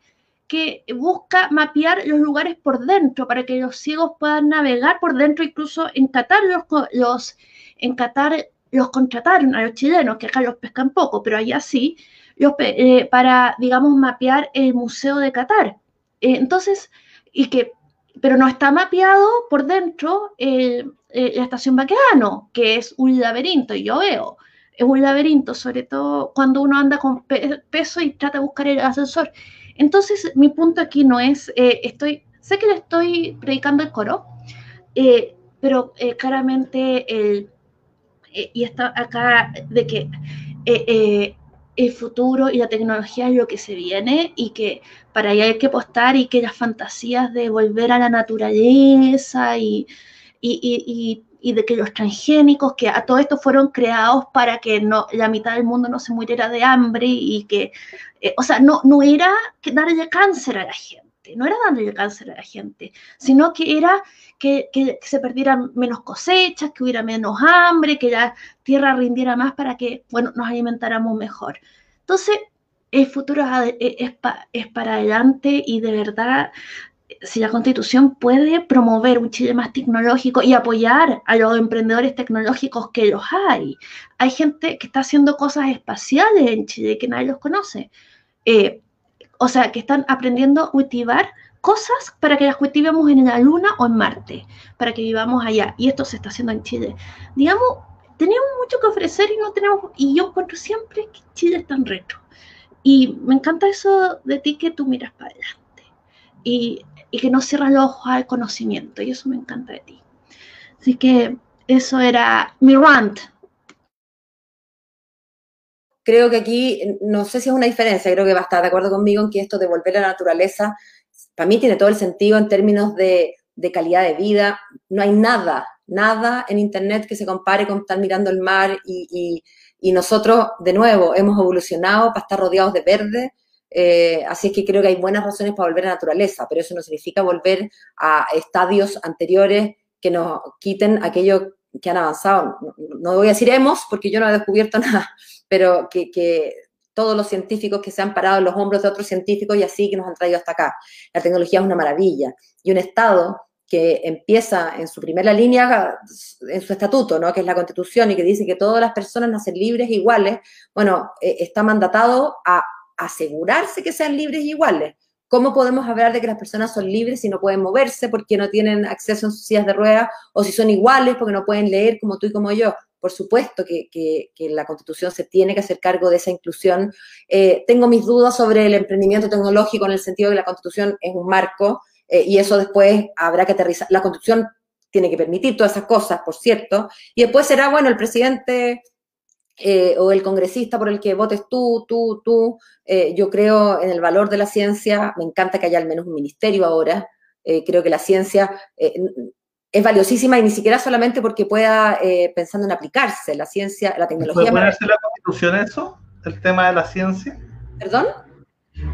que busca mapear los lugares por dentro para que los ciegos puedan navegar por dentro, incluso en Qatar los, los, en Qatar los contrataron a los chilenos, que acá los pescan poco, pero allá sí, los, eh, para, digamos, mapear el Museo de Qatar. Eh, entonces, y que, pero no está mapeado por dentro eh, la estación Baqueano, que es un laberinto, y yo veo, es un laberinto, sobre todo cuando uno anda con peso y trata de buscar el ascensor. Entonces, mi punto aquí no es, eh, estoy, sé que le estoy predicando el coro, eh, pero eh, claramente el, y está acá de que el futuro y la tecnología es lo que se viene y que para allá hay que apostar y que las fantasías de volver a la naturaleza y, y, y de que los transgénicos, que a todo esto fueron creados para que no, la mitad del mundo no se muriera de hambre y que, eh, o sea, no, no era darle cáncer a la gente, no era darle cáncer a la gente, sino que era que, que, se perdieran menos cosechas, que hubiera menos hambre, que la tierra rindiera más para que, bueno, nos alimentáramos mejor. Entonces, el futuro es, es, para adelante y de verdad si la constitución puede promover un Chile más tecnológico y apoyar a los emprendedores tecnológicos que los hay. Hay gente que está haciendo cosas espaciales en Chile que nadie los conoce. Eh, o sea, que están aprendiendo a cultivar cosas para que las cultivemos en la Luna o en Marte, para que vivamos allá. Y esto se está haciendo en Chile. Digamos, tenemos mucho que ofrecer y no tenemos, y yo encuentro siempre que Chile es tan retro. Y me encanta eso de ti que tú miras para adelante. Y y que no cierras los ojos al conocimiento. Y eso me encanta de ti. Así que eso era mi rant. Creo que aquí, no sé si es una diferencia, creo que va a estar de acuerdo conmigo en que esto de volver a la naturaleza, para mí tiene todo el sentido en términos de, de calidad de vida. No hay nada, nada en Internet que se compare con estar mirando el mar y, nosotros, de nuevo, hemos evolucionado para estar rodeados de verde. Eh, así es que creo que hay buenas razones para volver a la naturaleza, pero eso no significa volver a estadios anteriores que nos quiten aquello que han avanzado. No, voy a decir hemos, porque yo no he descubierto nada, pero que, que todos los científicos que se han parado en los hombros de otros científicos y así que nos han traído hasta acá. La tecnología es una maravilla. Y un Estado que empieza en su primera línea, en su estatuto, ¿no? que es la Constitución, y que dice que todas las personas nacen libres e iguales, bueno, eh, está mandatado a asegurarse que sean libres e iguales. ¿Cómo podemos hablar de que las personas son libres si no pueden moverse porque no tienen acceso en sus sillas de ruedas o si son iguales porque no pueden leer como tú y como yo? Por supuesto que, la Constitución se tiene que hacer cargo de esa inclusión. Eh, tengo mis dudas sobre el emprendimiento tecnológico en el sentido de que la Constitución es un marco eh, y eso después habrá que aterrizar. La Constitución tiene que permitir todas esas cosas, por cierto, y después será, bueno, el presidente eh, o el congresista por el que votes tú, tú, tú. Eh, yo creo en el valor de la ciencia, me encanta que haya al menos un ministerio ahora. Eh, creo que la ciencia es valiosísima y ni siquiera solamente porque pueda pensando en aplicarse. La ciencia, la tecnología. ¿Puede ponerse la constitución eso? ¿El tema de la ciencia? ¿Perdón?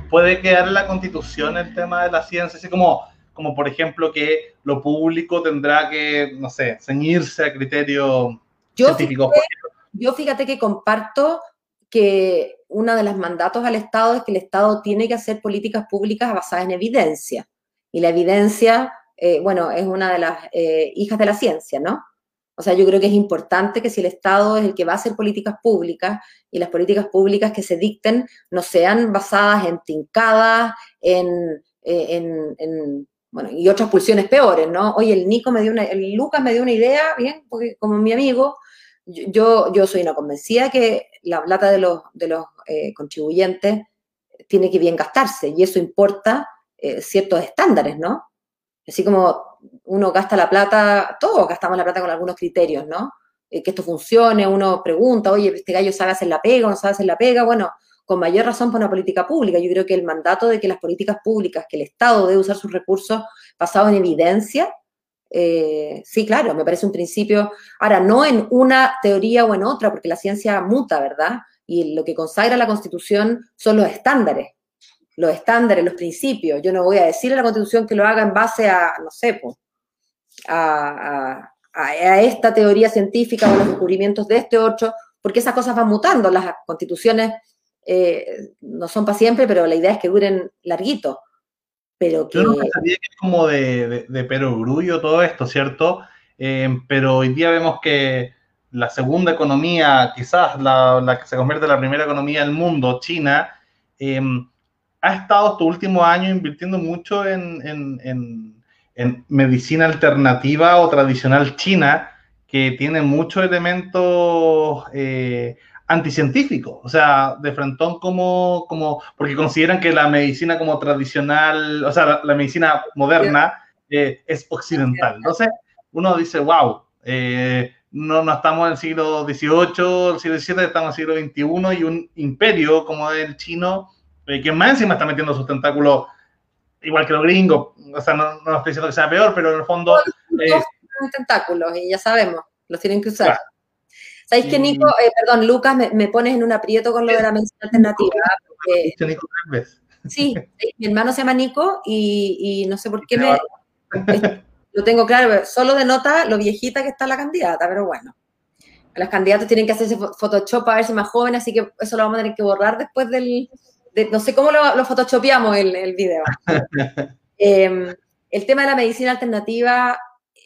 ¿Puede quedar en la constitución el tema de la ciencia? Así como, como por ejemplo que lo público tendrá que, no sé, ceñirse a criterios científicos. Yo fíjate que comparto que uno de los mandatos al Estado es que el Estado tiene que hacer políticas públicas basadas en evidencia. Y la evidencia, eh, bueno, es una de las eh, hijas de la ciencia, ¿no? O sea, yo creo que es importante que si el Estado es el que va a hacer políticas públicas y las políticas públicas que se dicten no sean basadas en tincadas, en, eh, bueno, y otras pulsiones peores, ¿no? Oye, el Nico me dio una, el Lucas me dio una idea, bien, porque como mi amigo, yo, yo soy una convencida que la plata de los, de los eh, contribuyentes tiene que bien gastarse y eso importa eh, ciertos estándares, ¿no? Así como uno gasta la plata, todos gastamos la plata con algunos criterios, ¿no? Eh, que esto funcione, uno pregunta, oye, este gallo sabe hacer la pega o no sabe hacer la pega, bueno, con mayor razón para una política pública. Yo creo que el mandato de que las políticas públicas, que el Estado debe usar sus recursos basados en evidencia, eh, sí, claro, me parece un principio, ahora, no en una teoría o en otra, porque la ciencia muta, ¿verdad? Y lo que consagra la Constitución son los estándares, los estándares, los principios. Yo no voy a decir a la Constitución que lo haga en base a, no sé, pues, a, esta teoría científica o los descubrimientos de este otro, porque esas cosas van mutando. Las constituciones eh, no son para siempre, pero la idea es que duren larguito. Pero Yo no pensaría que es como de, de, perogrullo todo esto, ¿cierto? Eh, pero hoy día vemos que la segunda economía, quizás la, que se convierte en la primera economía del mundo, China, eh, ha estado estos últimos años invirtiendo mucho en, en, en, medicina alternativa o tradicional china, que tiene muchos elementos eh, anticientífico, o sea, de frentón como, como, porque consideran que la medicina como tradicional, o sea, la, medicina moderna eh, es occidental. Entonces, uno dice, wow, eh, no, no estamos en el siglo XVIII, el siglo XVII, estamos en el siglo XXI y un imperio como el chino, eh, que más encima está metiendo sus tentáculos igual que los gringos, o sea, no, no estoy diciendo que sea peor, pero en el fondo... tentáculos y ya sabemos, los tienen que usar. ¿Sabéis que Nico, eh, perdón, Lucas, me, pones en un aprieto con lo de la medicina alternativa? sí, mi hermano se llama Nico y, no sé por qué me... lo tengo claro, solo denota lo viejita que está la candidata, pero bueno. Las candidatas tienen que hacerse Photoshop para verse más joven, así que eso lo vamos a tener que borrar después del... no sé cómo lo, lo photoshopeamos el, el video. Em, el tema de la medicina alternativa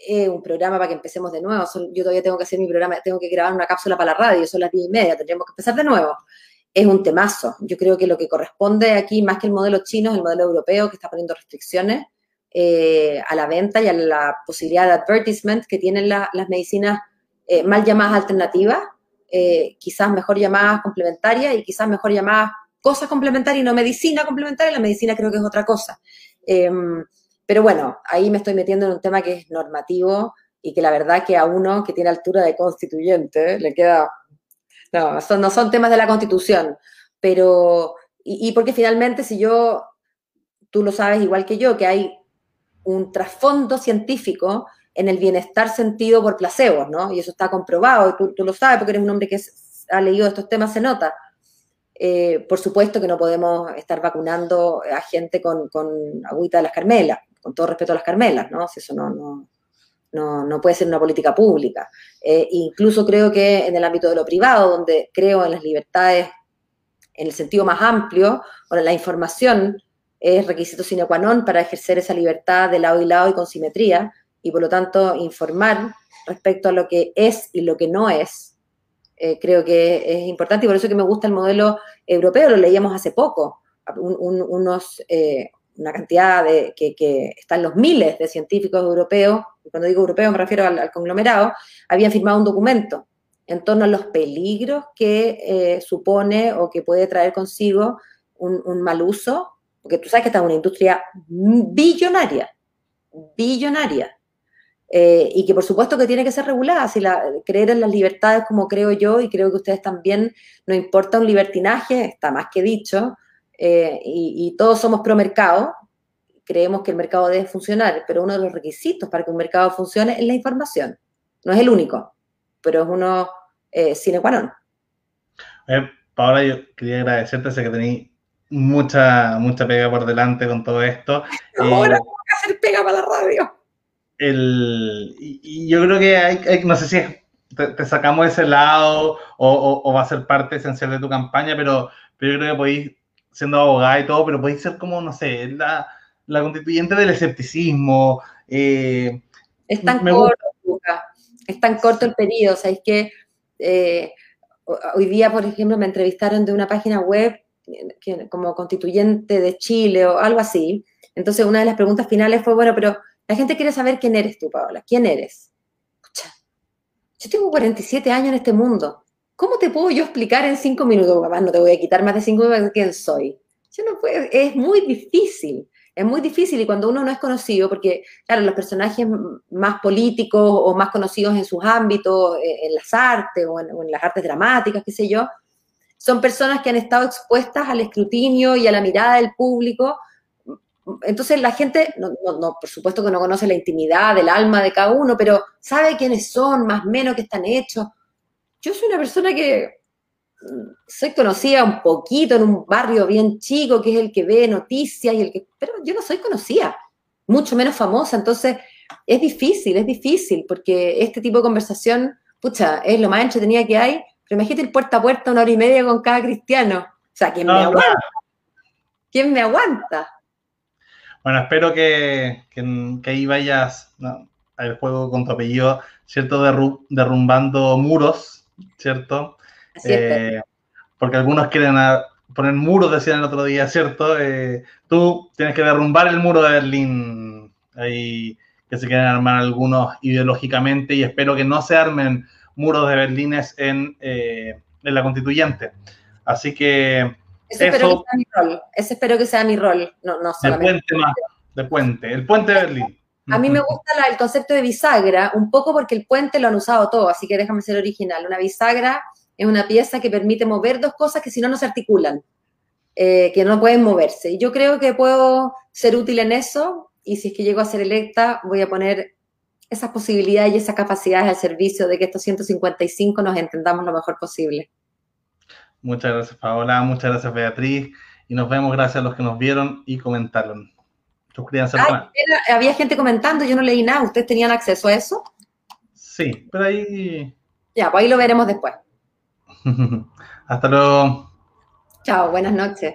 un programa para que empecemos de nuevo. yo todavía tengo que hacer mi programa, tengo que grabar una cápsula para la radio, son las diez y media, tendríamos que empezar de nuevo. Es un temazo. Yo creo que lo que corresponde aquí, más que el modelo chino, es el modelo europeo que está poniendo restricciones eh, a la venta y a la posibilidad de advertisement que tienen las medicinas eh, mal llamadas alternativas, eh, quizás mejor llamadas complementarias y quizás mejor llamadas cosas complementarias y no medicina complementaria. La medicina creo que es otra cosa. Pero bueno, ahí me estoy metiendo en un tema que es normativo y que la verdad que a uno que tiene altura de constituyente le queda... No, son, no son temas de la constitución, pero... Y, porque finalmente si yo, tú lo sabes igual que yo, que hay un trasfondo científico en el bienestar sentido por placebos, ¿no? Y eso está comprobado, tú, tú lo sabes porque eres un hombre que ha leído estos temas, se nota. Eh, por supuesto que no podemos estar vacunando a gente con, con, agüita de las Carmelas, con todo respeto a las Carmelas, ¿no? Si eso no, no, no, no puede ser una política pública. Eh, incluso creo que en el ámbito de lo privado, donde creo en las libertades en el sentido más amplio, bueno, la información es requisito sine qua non para ejercer esa libertad de lado y lado y con simetría, y por lo tanto informar respecto a lo que es y lo que no es, eh, creo que es importante y por eso que me gusta el modelo europeo, lo leíamos hace poco, unos, eh, una cantidad de, que, están los miles de científicos europeos, y cuando digo europeos me refiero al, conglomerado, habían firmado un documento en torno a los peligros que eh, supone o que puede traer consigo un, mal uso, porque tú sabes que está en una industria billonaria, billonaria, eh, y que por supuesto que tiene que ser regulada, si la, creer en las libertades como creo yo y creo que ustedes también, no importa un libertinaje, está más que dicho, eh, y, todos somos pro mercado, creemos que el mercado debe funcionar, pero uno de los requisitos para que un mercado funcione es la información. No es el único, pero es uno eh, sine qua non. Paola, yo quería agradecerte, sé que tenéis mucha, mucha pega por delante con todo esto. Ahora tengo que hacer pega para la radio el, y, yo creo que hay, no sé si te, sacamos ese lado o, o, va a ser parte esencial de tu campaña, pero, pero yo creo que podéis, siendo abogada y todo, pero podéis ser como, no sé, la, la constituyente del escepticismo. Eh, es tan corto, es tan corto el periodo, o sea, es que eh, hoy día, por ejemplo, me entrevistaron de una página web que, como constituyente de Chile o algo así. Entonces, una de las preguntas finales fue, bueno, pero la gente quiere saber quién eres tú, Paola. ¿Quién eres? Yo tengo 47 años en este mundo. ¿Cómo te puedo yo explicar en cinco minutos? Papá, no te voy a quitar más de cinco minutos quién soy. Yo no puedo, es muy difícil. Es muy difícil y cuando uno no es conocido, porque, claro, los personajes más políticos o más conocidos en sus ámbitos, eh, en las artes o en, las artes dramáticas, qué sé yo, son personas que han estado expuestas al escrutinio y a la mirada del público entonces la gente, no, no, por supuesto que no conoce la intimidad del alma de cada uno, pero sabe quiénes son, más o menos qué están hechos. Yo soy una persona que mm, soy conocida un poquito en un barrio bien chico, que es el que ve noticias y el que, pero yo no soy conocida, mucho menos famosa, entonces es difícil, es difícil, porque este tipo de conversación, pucha, es lo más entretenida que hay, pero imagínate el puerta a puerta una hora y media con cada cristiano. O sea, ¿quién me aguanta? ¿Quién me aguanta? Bueno, espero que, ahí vayas al juego con tu apellido, ¿cierto? derrumbando muros, ¿cierto? Eh, porque algunos quieren poner muros, decían el otro día, ¿cierto? Eh, tú tienes que derrumbar el muro de Berlín, ahí que se quieren armar algunos ideológicamente y espero que no se armen muros de Berlines en, eh, en la constituyente. Así que ese espero que sea mi rol. Ese espero que sea mi rol. No, no solamente. De puente, de puente. El puente de Berlín. A mí me gusta el concepto de bisagra, un poco porque el puente lo han usado todo, así que déjame ser original. Una bisagra es una pieza que permite mover dos cosas que si no, no se articulan, eh, que no pueden moverse. Y yo creo que puedo ser útil en eso, y si es que llego a ser electa, voy a poner esas posibilidades y esas capacidades al servicio de que estos 155 nos entendamos lo mejor posible. Muchas gracias, Paola. Muchas gracias, Beatriz. Y nos vemos gracias a los que nos vieron y comentaron. Había gente comentando, yo no leí nada. ¿Ustedes tenían acceso a eso? Sí, pero ahí. Ya, pues ahí lo veremos después. Hasta luego. Chao, buenas noches.